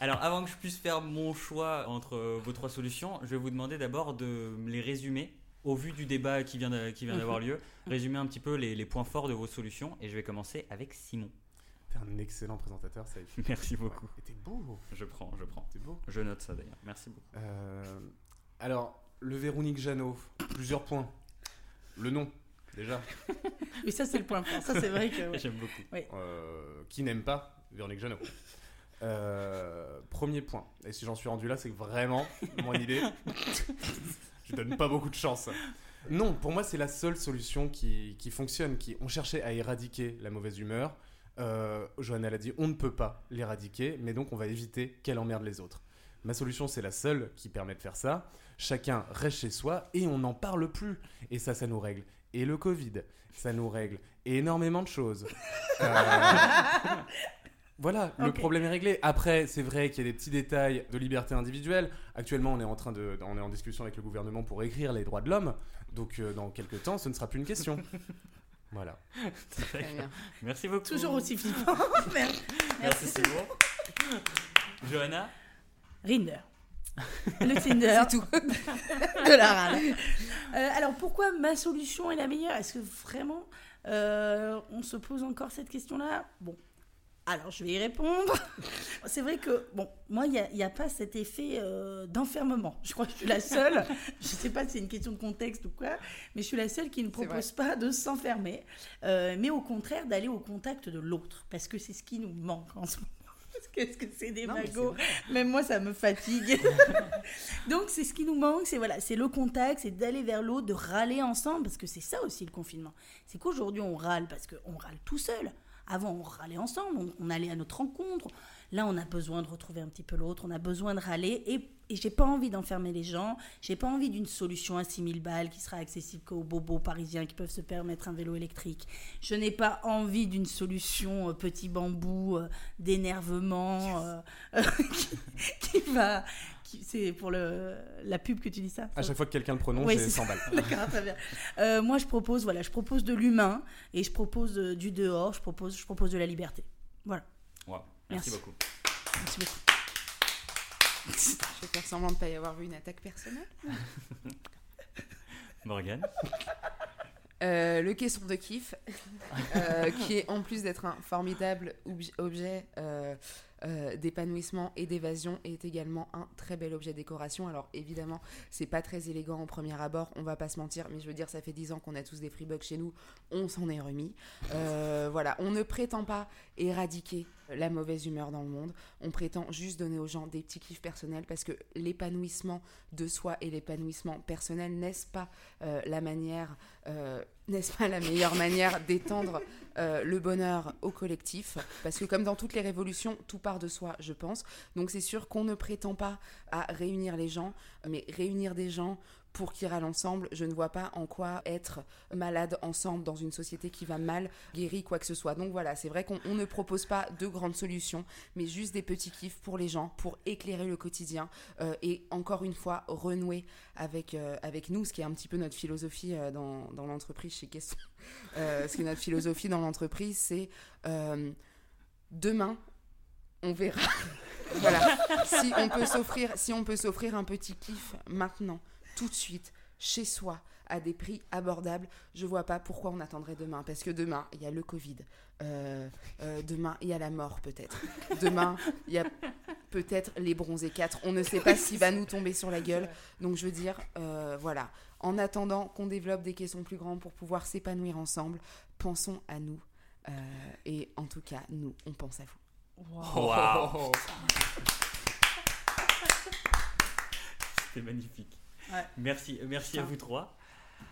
Alors, avant que je puisse faire mon choix entre euh, vos trois solutions, je vais vous demander d'abord de me les résumer au vu du débat qui vient d'avoir lieu. Résumer un petit peu les, les points forts de vos solutions. Et je vais commencer avec Simon. T'es un excellent présentateur, ça. Merci beaucoup. Et t'es beau. Je prends, je prends. T'es beau. Je note ça d'ailleurs. Merci beaucoup. Euh, alors, le Véronique Jeannot, plusieurs points. Le nom, déjà. Oui, ça, c'est le point fort. Ça, c'est vrai que. ouais. J'aime beaucoup. Euh, qui n'aime pas Véronique Jeannot? Euh, premier point. Et si j'en suis rendu là, c'est que vraiment, mon idée, je donne pas beaucoup de chance. Non, pour moi, c'est la seule solution qui, qui fonctionne. Qui, on cherchait à éradiquer la mauvaise humeur. Euh, Johanna l'a dit, on ne peut pas l'éradiquer, mais donc on va éviter qu'elle emmerde les autres. Ma solution, c'est la seule qui permet de faire ça. Chacun reste chez soi et on n'en parle plus. Et ça, ça nous règle. Et le Covid, ça nous règle énormément de choses. Euh, Voilà, le problème est réglé. Après, c'est vrai qu'il y a des petits détails de liberté individuelle. Actuellement, on est en train de, on est en discussion avec le gouvernement pour écrire les droits de l'homme. Donc, euh, dans quelques temps, ce ne sera plus une question. Voilà. Très bien. Merci beaucoup. Toujours aussi flippant. Merci. Merci, c'est bon. Johanna? Rinder. Le Tinder. C'est tout. de la râle. Euh, alors pourquoi ma solution est la meilleure? Est-ce que vraiment euh, on se pose encore cette question-là? Bon. Alors, je vais y répondre. C'est vrai que, bon, moi, il n'y a, pas cet effet euh, d'enfermement. Je crois que je suis la seule, je ne sais pas si c'est une question de contexte ou quoi, mais je suis la seule qui ne propose pas de s'enfermer, euh, mais au contraire d'aller au contact de l'autre, parce que c'est ce qui nous manque en ce moment. Parce que c'est des Non, mais magots? Même moi, ça me fatigue. Donc, c'est ce qui nous manque, c'est voilà, c'est le contact, c'est d'aller vers l'autre, de râler ensemble, parce que c'est ça aussi le confinement. C'est qu'aujourd'hui, on râle parce qu'on râle tout seul. Avant, on râlait ensemble, on, allait à notre rencontre. Là, on a besoin de retrouver un petit peu l'autre, on a besoin de râler. Et, et j'ai pas envie d'enfermer les gens, j'ai pas envie d'une solution à 6000 balles qui sera accessible qu'aux bobos parisiens qui peuvent se permettre un vélo électrique. Je n'ai pas envie d'une solution euh, petit bambou euh, d'énervement euh, euh, qui, qui va. C'est pour le, la pub que tu dis ça À chaque fois que quelqu'un le prononce, c'est 100 balles. D'accord, très bien. Euh, moi, je propose, voilà, je propose de l'humain et je propose du dehors, je propose, je propose de la liberté. Voilà. Wow, merci, Merci. beaucoup. Merci beaucoup. Je vais faire semblant de ne pas y avoir eu une attaque personnelle. Morgane Euh, le caisson de kiff, euh, qui est en plus d'être un formidable obj- objet euh, d'épanouissement et d'évasion, est également un très bel objet de décoration. Alors évidemment, c'est pas très élégant au premier abord, on va pas se mentir, mais je veux dire, ça fait 10 ans qu'on a tous des freebugs chez nous, on s'en est remis. Voilà, on ne prétend pas éradiquer la mauvaise humeur dans le monde, on prétend juste donner aux gens des petits kiffs personnels parce que l'épanouissement de soi et l'épanouissement personnel, n'est-ce pas euh, la manière, euh, n'est-ce pas la meilleure manière d'étendre euh, le bonheur au collectif? Parce que comme dans toutes les révolutions, tout part de soi, je pense. Donc c'est sûr qu'on ne prétend pas à réunir les gens, mais réunir des gens pour qu'ils râlent ensemble, je ne vois pas en quoi être malade ensemble dans une société qui va mal guérit quoi que ce soit. Donc voilà, c'est vrai qu'on on ne propose pas de grandes solutions, mais juste des petits kiffs pour les gens, pour éclairer le quotidien euh, et encore une fois renouer avec, euh, avec nous, ce qui est un petit peu notre philosophie euh, dans, dans l'entreprise chez. Euh, ce qui est notre philosophie dans l'entreprise, c'est demain, on verra. voilà. Si on peut s'offrir, si on peut s'offrir un petit kiff maintenant, tout de suite, chez soi, à des prix abordables, je vois pas pourquoi on attendrait demain. Parce que demain, il y a le Covid. Euh, euh, demain, il y a la mort peut-être. Demain, il y a peut-être les bronzés 4. On ne sait pas s'il va nous tomber sur la gueule. Donc je veux dire, euh, voilà. En attendant qu'on développe des caissons plus grands pour pouvoir s'épanouir ensemble, pensons à nous. Euh, et en tout cas, nous, on pense à vous. Waouh C'était magnifique. Ouais. Merci, merci à vous trois.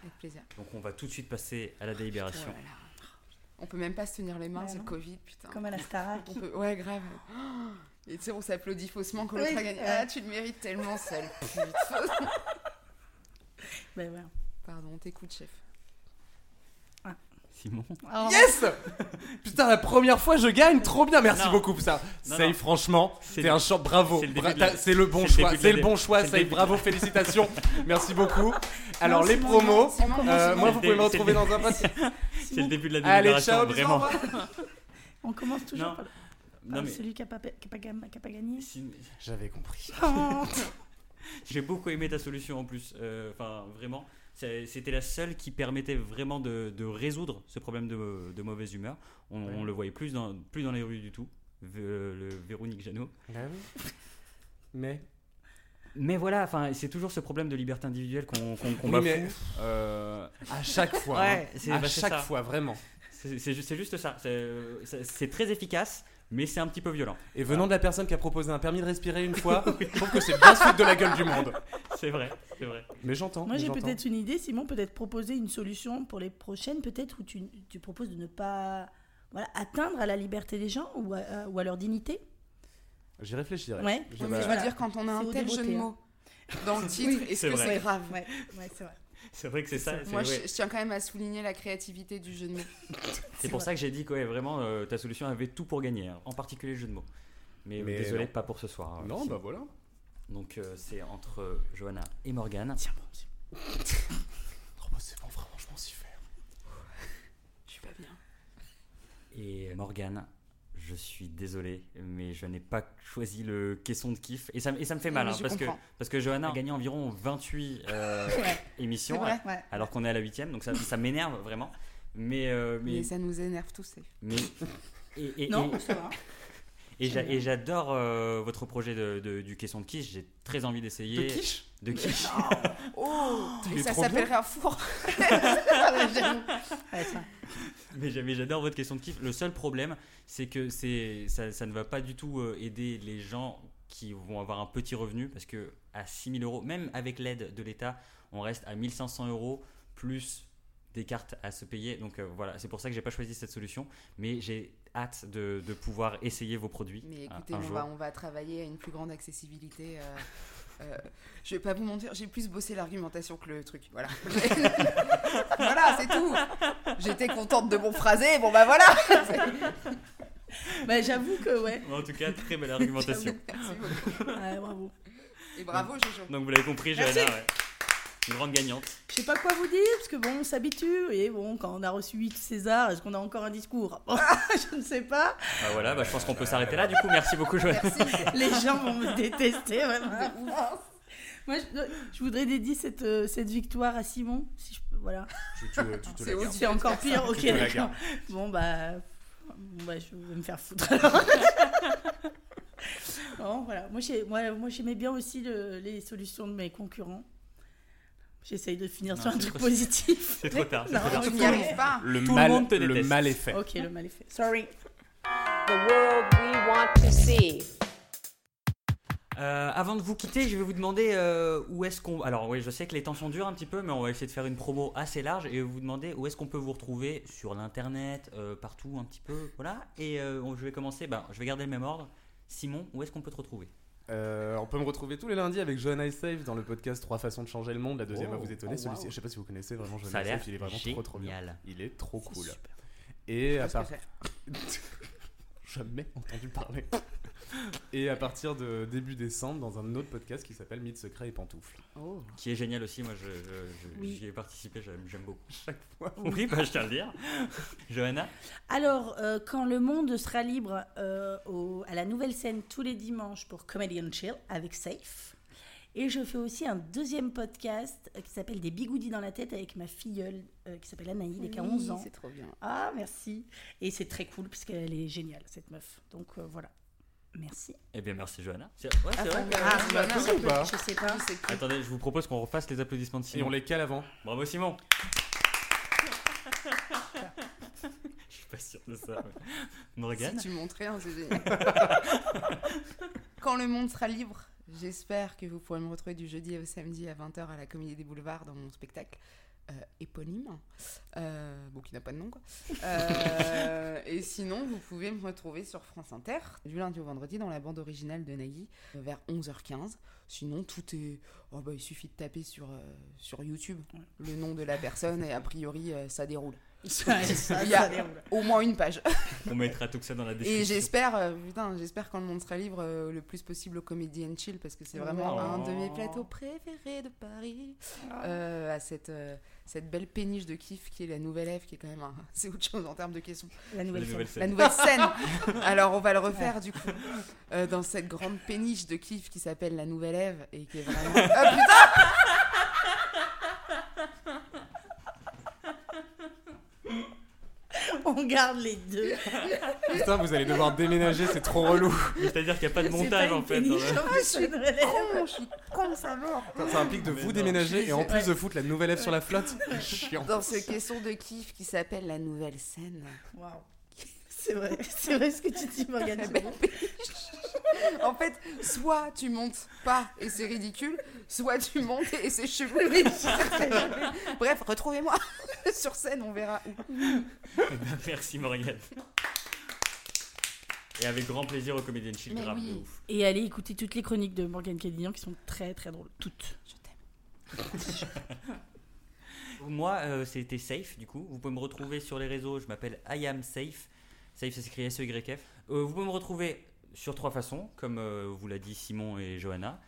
Avec plaisir. Donc on va tout de suite passer à la délibération. Oh là là. On peut même pas se tenir les mains, Ouais, c'est le. Covid, putain. Comme à la Starac. On peut... Ouais, grave. Et tu sais, on s'applaudit faussement quand Oui, l'autre a gagné. ouais. Ah, tu le mérites tellement, sale pute. Ben voilà. Pardon, on t'écoute, chef. Simon Oh, Yes Putain, la première fois je gagne, trop bien, merci Non. beaucoup pour ça. Non. franchement, C'est t'es un champ, bravo. c'est le bon choix, c'est le bon choix, de bravo, félicitations. merci beaucoup. Alors, Non, les Simon, promos, euh, Simon moi vous pouvez me retrouver dans un poste. C'est le début de la Allez, délibération, ciao, bisous, au vraiment. On commence toujours Non. par, Non mais celui qui n'a pas, pas, gam- qui a pas gagné. J'avais compris. Oh. j'ai beaucoup aimé ta solution en plus. Euh, Enfin, vraiment. C'était la seule qui permettait vraiment de, de résoudre ce problème de, de mauvaise humeur. On, Ouais. on le voyait plus dans, plus dans les rues du tout. Le Véronique Jeannot. Oui. Mais. Mais voilà, enfin, c'est toujours ce problème de liberté individuelle qu'on Oui, bafoue. mais- Euh, À chaque fois. Ouais, hein. à bah, chaque ça. fois, vraiment. C'est c'est ju- c'est juste ça. C'est c'est très efficace, mais c'est un petit peu violent. Et venant de la personne qui a proposé un permis de respirer une fois, je trouve que c'est bien se de la gueule du monde. C'est vrai, c'est vrai. Mais j'entends. Moi, j'ai peut-être une idée, Simon, peut-être proposer une solution pour les prochaines, peut-être, où tu, tu proposes de ne pas voilà, atteindre à la liberté des gens ou à, ou à leur dignité. J'y réfléchirai. Ouais. Je- Mais je veux Voilà. dire, quand on a un tel jeu de mots dans le titre, est-ce c'est que c'est grave? Ouais, ouais c'est vrai. C'est vrai que c'est ça. c'est- Moi, ouais. je, je tiens quand même à souligner la créativité du jeu de mots. C'est pour ça que j'ai dit que ouais, vraiment euh, ta solution avait tout pour gagner, hein, en particulier le jeu de mots. Mais, Mais désolé, non. pas pour ce soir. Non, Simon. bah voilà. Donc euh, c'est entre euh, Johanna et Morgane. Tiens, bon, c'est- Oh, bah, c'est bon, vraiment, je m'en suis fait. Je suis pas bien. Et Morgane, je suis désolé, mais je n'ai pas choisi le caisson de kiff. Et ça, m- et ça me fait mal, hein, parce, que, comprends. parce que Johanna a gagné environ 28 euh, Ouais. émissions, C'est vrai. Ouais. alors qu'on est à la 8 donc ça, ça m'énerve vraiment. Mais, euh, mais, Mais ça nous énerve tous. mais- et, et- Non, et- ça va. et j'a- et j'adore euh, votre projet de, de- du caisson de quiche. J'ai très envie d'essayer. De quiche De quiche. Oh ça s'appellerait un four Ouais, ça. Mais j'a- mais j'adore votre question de kiff. Le seul problème, c'est que ça, ça ne va pas du tout euh, aider les gens qui vont avoir un petit revenu parce que à 6000 euros, même avec l'aide de l'État, on reste à 1500 euros plus des cartes à se payer. Donc euh, voilà, c'est pour ça que j'ai pas choisi cette solution. Mais j'ai hâte de, de pouvoir essayer vos produits. Mais un- écoutez, un on jour. va, on va travailler à une plus grande accessibilité. euh, euh, je vais pas vous mentir, j'ai plus bossé l'argumentation que le truc. Voilà. voilà, c'est tout. J'étais contente de mon phrasé. Bon bah voilà. Bah, j'avoue que, ouais. En tout cas, très belle argumentation. Merci beaucoup. Ouais, bravo. Et bravo, Jojo. Donc vous l'avez compris, Johanna, Merci. ouais. Une grande gagnante. Je sais pas quoi vous dire, parce que bon, on s'habitue, et bon, quand on a reçu 8 César, est-ce qu'on a encore un discours? Je ne sais pas. Bah voilà, bah, je pense qu'on peut s'arrêter là. Du coup, merci beaucoup, Johanna. Les gens vont me détester, vraiment. Moi, je, je voudrais dédier cette, euh, cette victoire à Simon, si je peux, voilà. Je- tu, tu te C'est encore pire, ok, d'accord. Bon, bah, bon, bah, je vais me faire foutre alors. Bon, voilà. Moi, j'ai- moi, moi, j'aimais bien aussi le- les solutions de mes concurrents. J'essaye de finir Non, sur un truc trop- positif. C'est trop tard. c'est Non, trop tard. Tu ok. n'y arrives pas. Le Tout le mal, monde te le déteste. mal est fait. Ok, le mal est fait. Sorry. The world we want to see. Euh, avant de vous quitter, je vais vous demander euh, où est-ce qu'on. Alors, oui, je sais que les temps sont durs un petit peu, mais on va essayer de faire une promo assez large et vous demander où est-ce qu'on peut vous retrouver sur l'internet, euh, partout un petit peu. Voilà. Et euh, je vais commencer, bah, je vais garder le même ordre. Simon, où est-ce qu'on peut te retrouver? Euh, on peut me retrouver tous les lundis avec Johanna et dans le podcast 3 façons de changer le monde. La deuxième Oh, à vous étonner. oh, Celui-ci, wow. je sais pas si vous connaissez vraiment Johanna Safe. Il est vraiment trop trop bien. Il est trop cool. Super. Et à part... Jamais entendu parler. Et à partir de début décembre, dans un autre podcast qui s'appelle Mythes, secrets et pantoufles. Oh. Qui est génial aussi, moi je, je- je- Oui. j'y ai participé, j'aime j'aime beaucoup. Chaque fois. Oui, bah, je tiens à le dire. Johanna Alors, euh, quand le monde sera libre euh, au- à la nouvelle scène tous les dimanches pour Comedy and Chill avec Safe. Et je fais aussi un deuxième podcast euh, qui s'appelle Des bigoudis dans la tête avec ma filleule euh, qui s'appelle Anaïd et qui a 11 ans. C'est trop bien. Ah, merci. Et c'est très cool puisqu'elle est géniale, cette meuf. Donc euh, voilà. Merci. Eh bien, merci Johanna. C'est- Ouais, c'est vrai. Ah, tous bien, ou pas Je sais pas. je sais plus. Attendez, je vous propose qu'on refasse les applaudissements de Et Simon. on les cale avant. Bravo Simon Je suis pas sûr de ça. Morgane Si tu montrais, hein, c'est génial. Quand le monde sera libre, j'espère que vous pourrez me retrouver du jeudi au samedi à 20h à la Comédie des Boulevards dans mon spectacle euh, éponyme, euh, bon qui n'a pas de nom quoi. Euh, et sinon, vous pouvez me retrouver sur France Inter du lundi au vendredi dans la bande originale de Nagui vers 11h15. Sinon, tout est. Oh bah, il suffit de taper sur, sur YouTube le nom de la personne et a priori, ça déroule. Ça, ça, Il y a-. Au moins une page. On mettra tout ça dans la description. Et j'espère, euh, putain, j'espère quand le monde sera libre euh, le plus possible au Comedy and Chill parce que c'est vraiment Oh. un de mes plateaux préférés de Paris. Euh, à cette, euh, cette belle péniche de kiff qui est la nouvelle Ève, qui est quand même un... c'est autre chose en termes de questions. La nouvelle La scène. La nouvelle scène. Alors on va le refaire du coup euh, dans cette grande péniche de kiff qui s'appelle la nouvelle Ève et qui est vraiment. Ah putain On garde les deux. Putain, vous allez devoir déménager, c'est trop relou. C'est-à-dire qu'il n'y a pas de montage pas en une fait. péniche, en plus, ça devrait l'être. Con, je suis con, ça mort. Ça, ça implique de Mais vous non. déménager et en plus Ouais. de foutre la nouvelle Ève sur la flotte. Chiant. Dans ce question de kiff qui s'appelle la nouvelle scène. Waouh. C'est vrai, c'est vrai ce que tu dis, Morgane. En fait, soit tu montes pas et c'est ridicule, soit tu montes et c'est chelou. Bref, retrouvez-moi sur scène, on verra où. Eh ben, Merci Morgane. Et avec grand plaisir au Comedian Shield, Mais grave oui. de ouf. Et allez écouter toutes les chroniques de Morgane Cadignan qui sont très très drôles. Toutes. Je t'aime. Moi, euh, c'était Safe, du coup. Vous pouvez me retrouver sur les réseaux. Je m'appelle I am Safe. Safe, ça s'écrit S-E-Y-F. Euh, vous pouvez me retrouver sur trois façons, comme euh, vous l'a dit Simon et Johanna.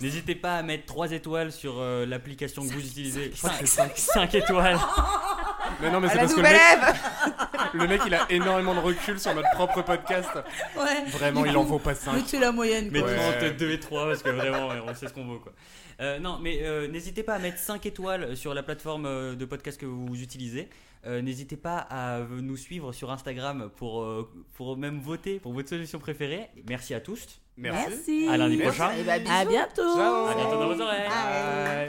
N'hésitez pas à mettre 3 étoiles sur euh, l'application que vous utilisez. Je crois que c'est 5 étoiles. Mais non, mais c'est parce que le mec, le mec, il a énormément de recul sur notre propre podcast. Ouais. Vraiment, il en vaut pas 5. Mettez la moyenne, Ouais. entre 2 et 3 parce que vraiment, on sait ce qu'on vaut. Quoi. Euh, non, mais euh, n'hésitez pas à mettre 5 étoiles sur la plateforme de podcast que vous utilisez. Euh, n'hésitez pas à nous suivre sur Instagram pour, euh, pour même voter pour votre solution préférée. Merci à tous. Merci. Merci. À lundi Merci. prochain. Et bah, bisous. À bientôt. Ciao. À bientôt dans vos oreilles. Bye.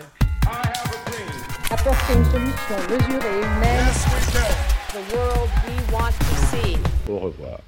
Apporter une solution mesurée et humaine The world we want to see. Au revoir.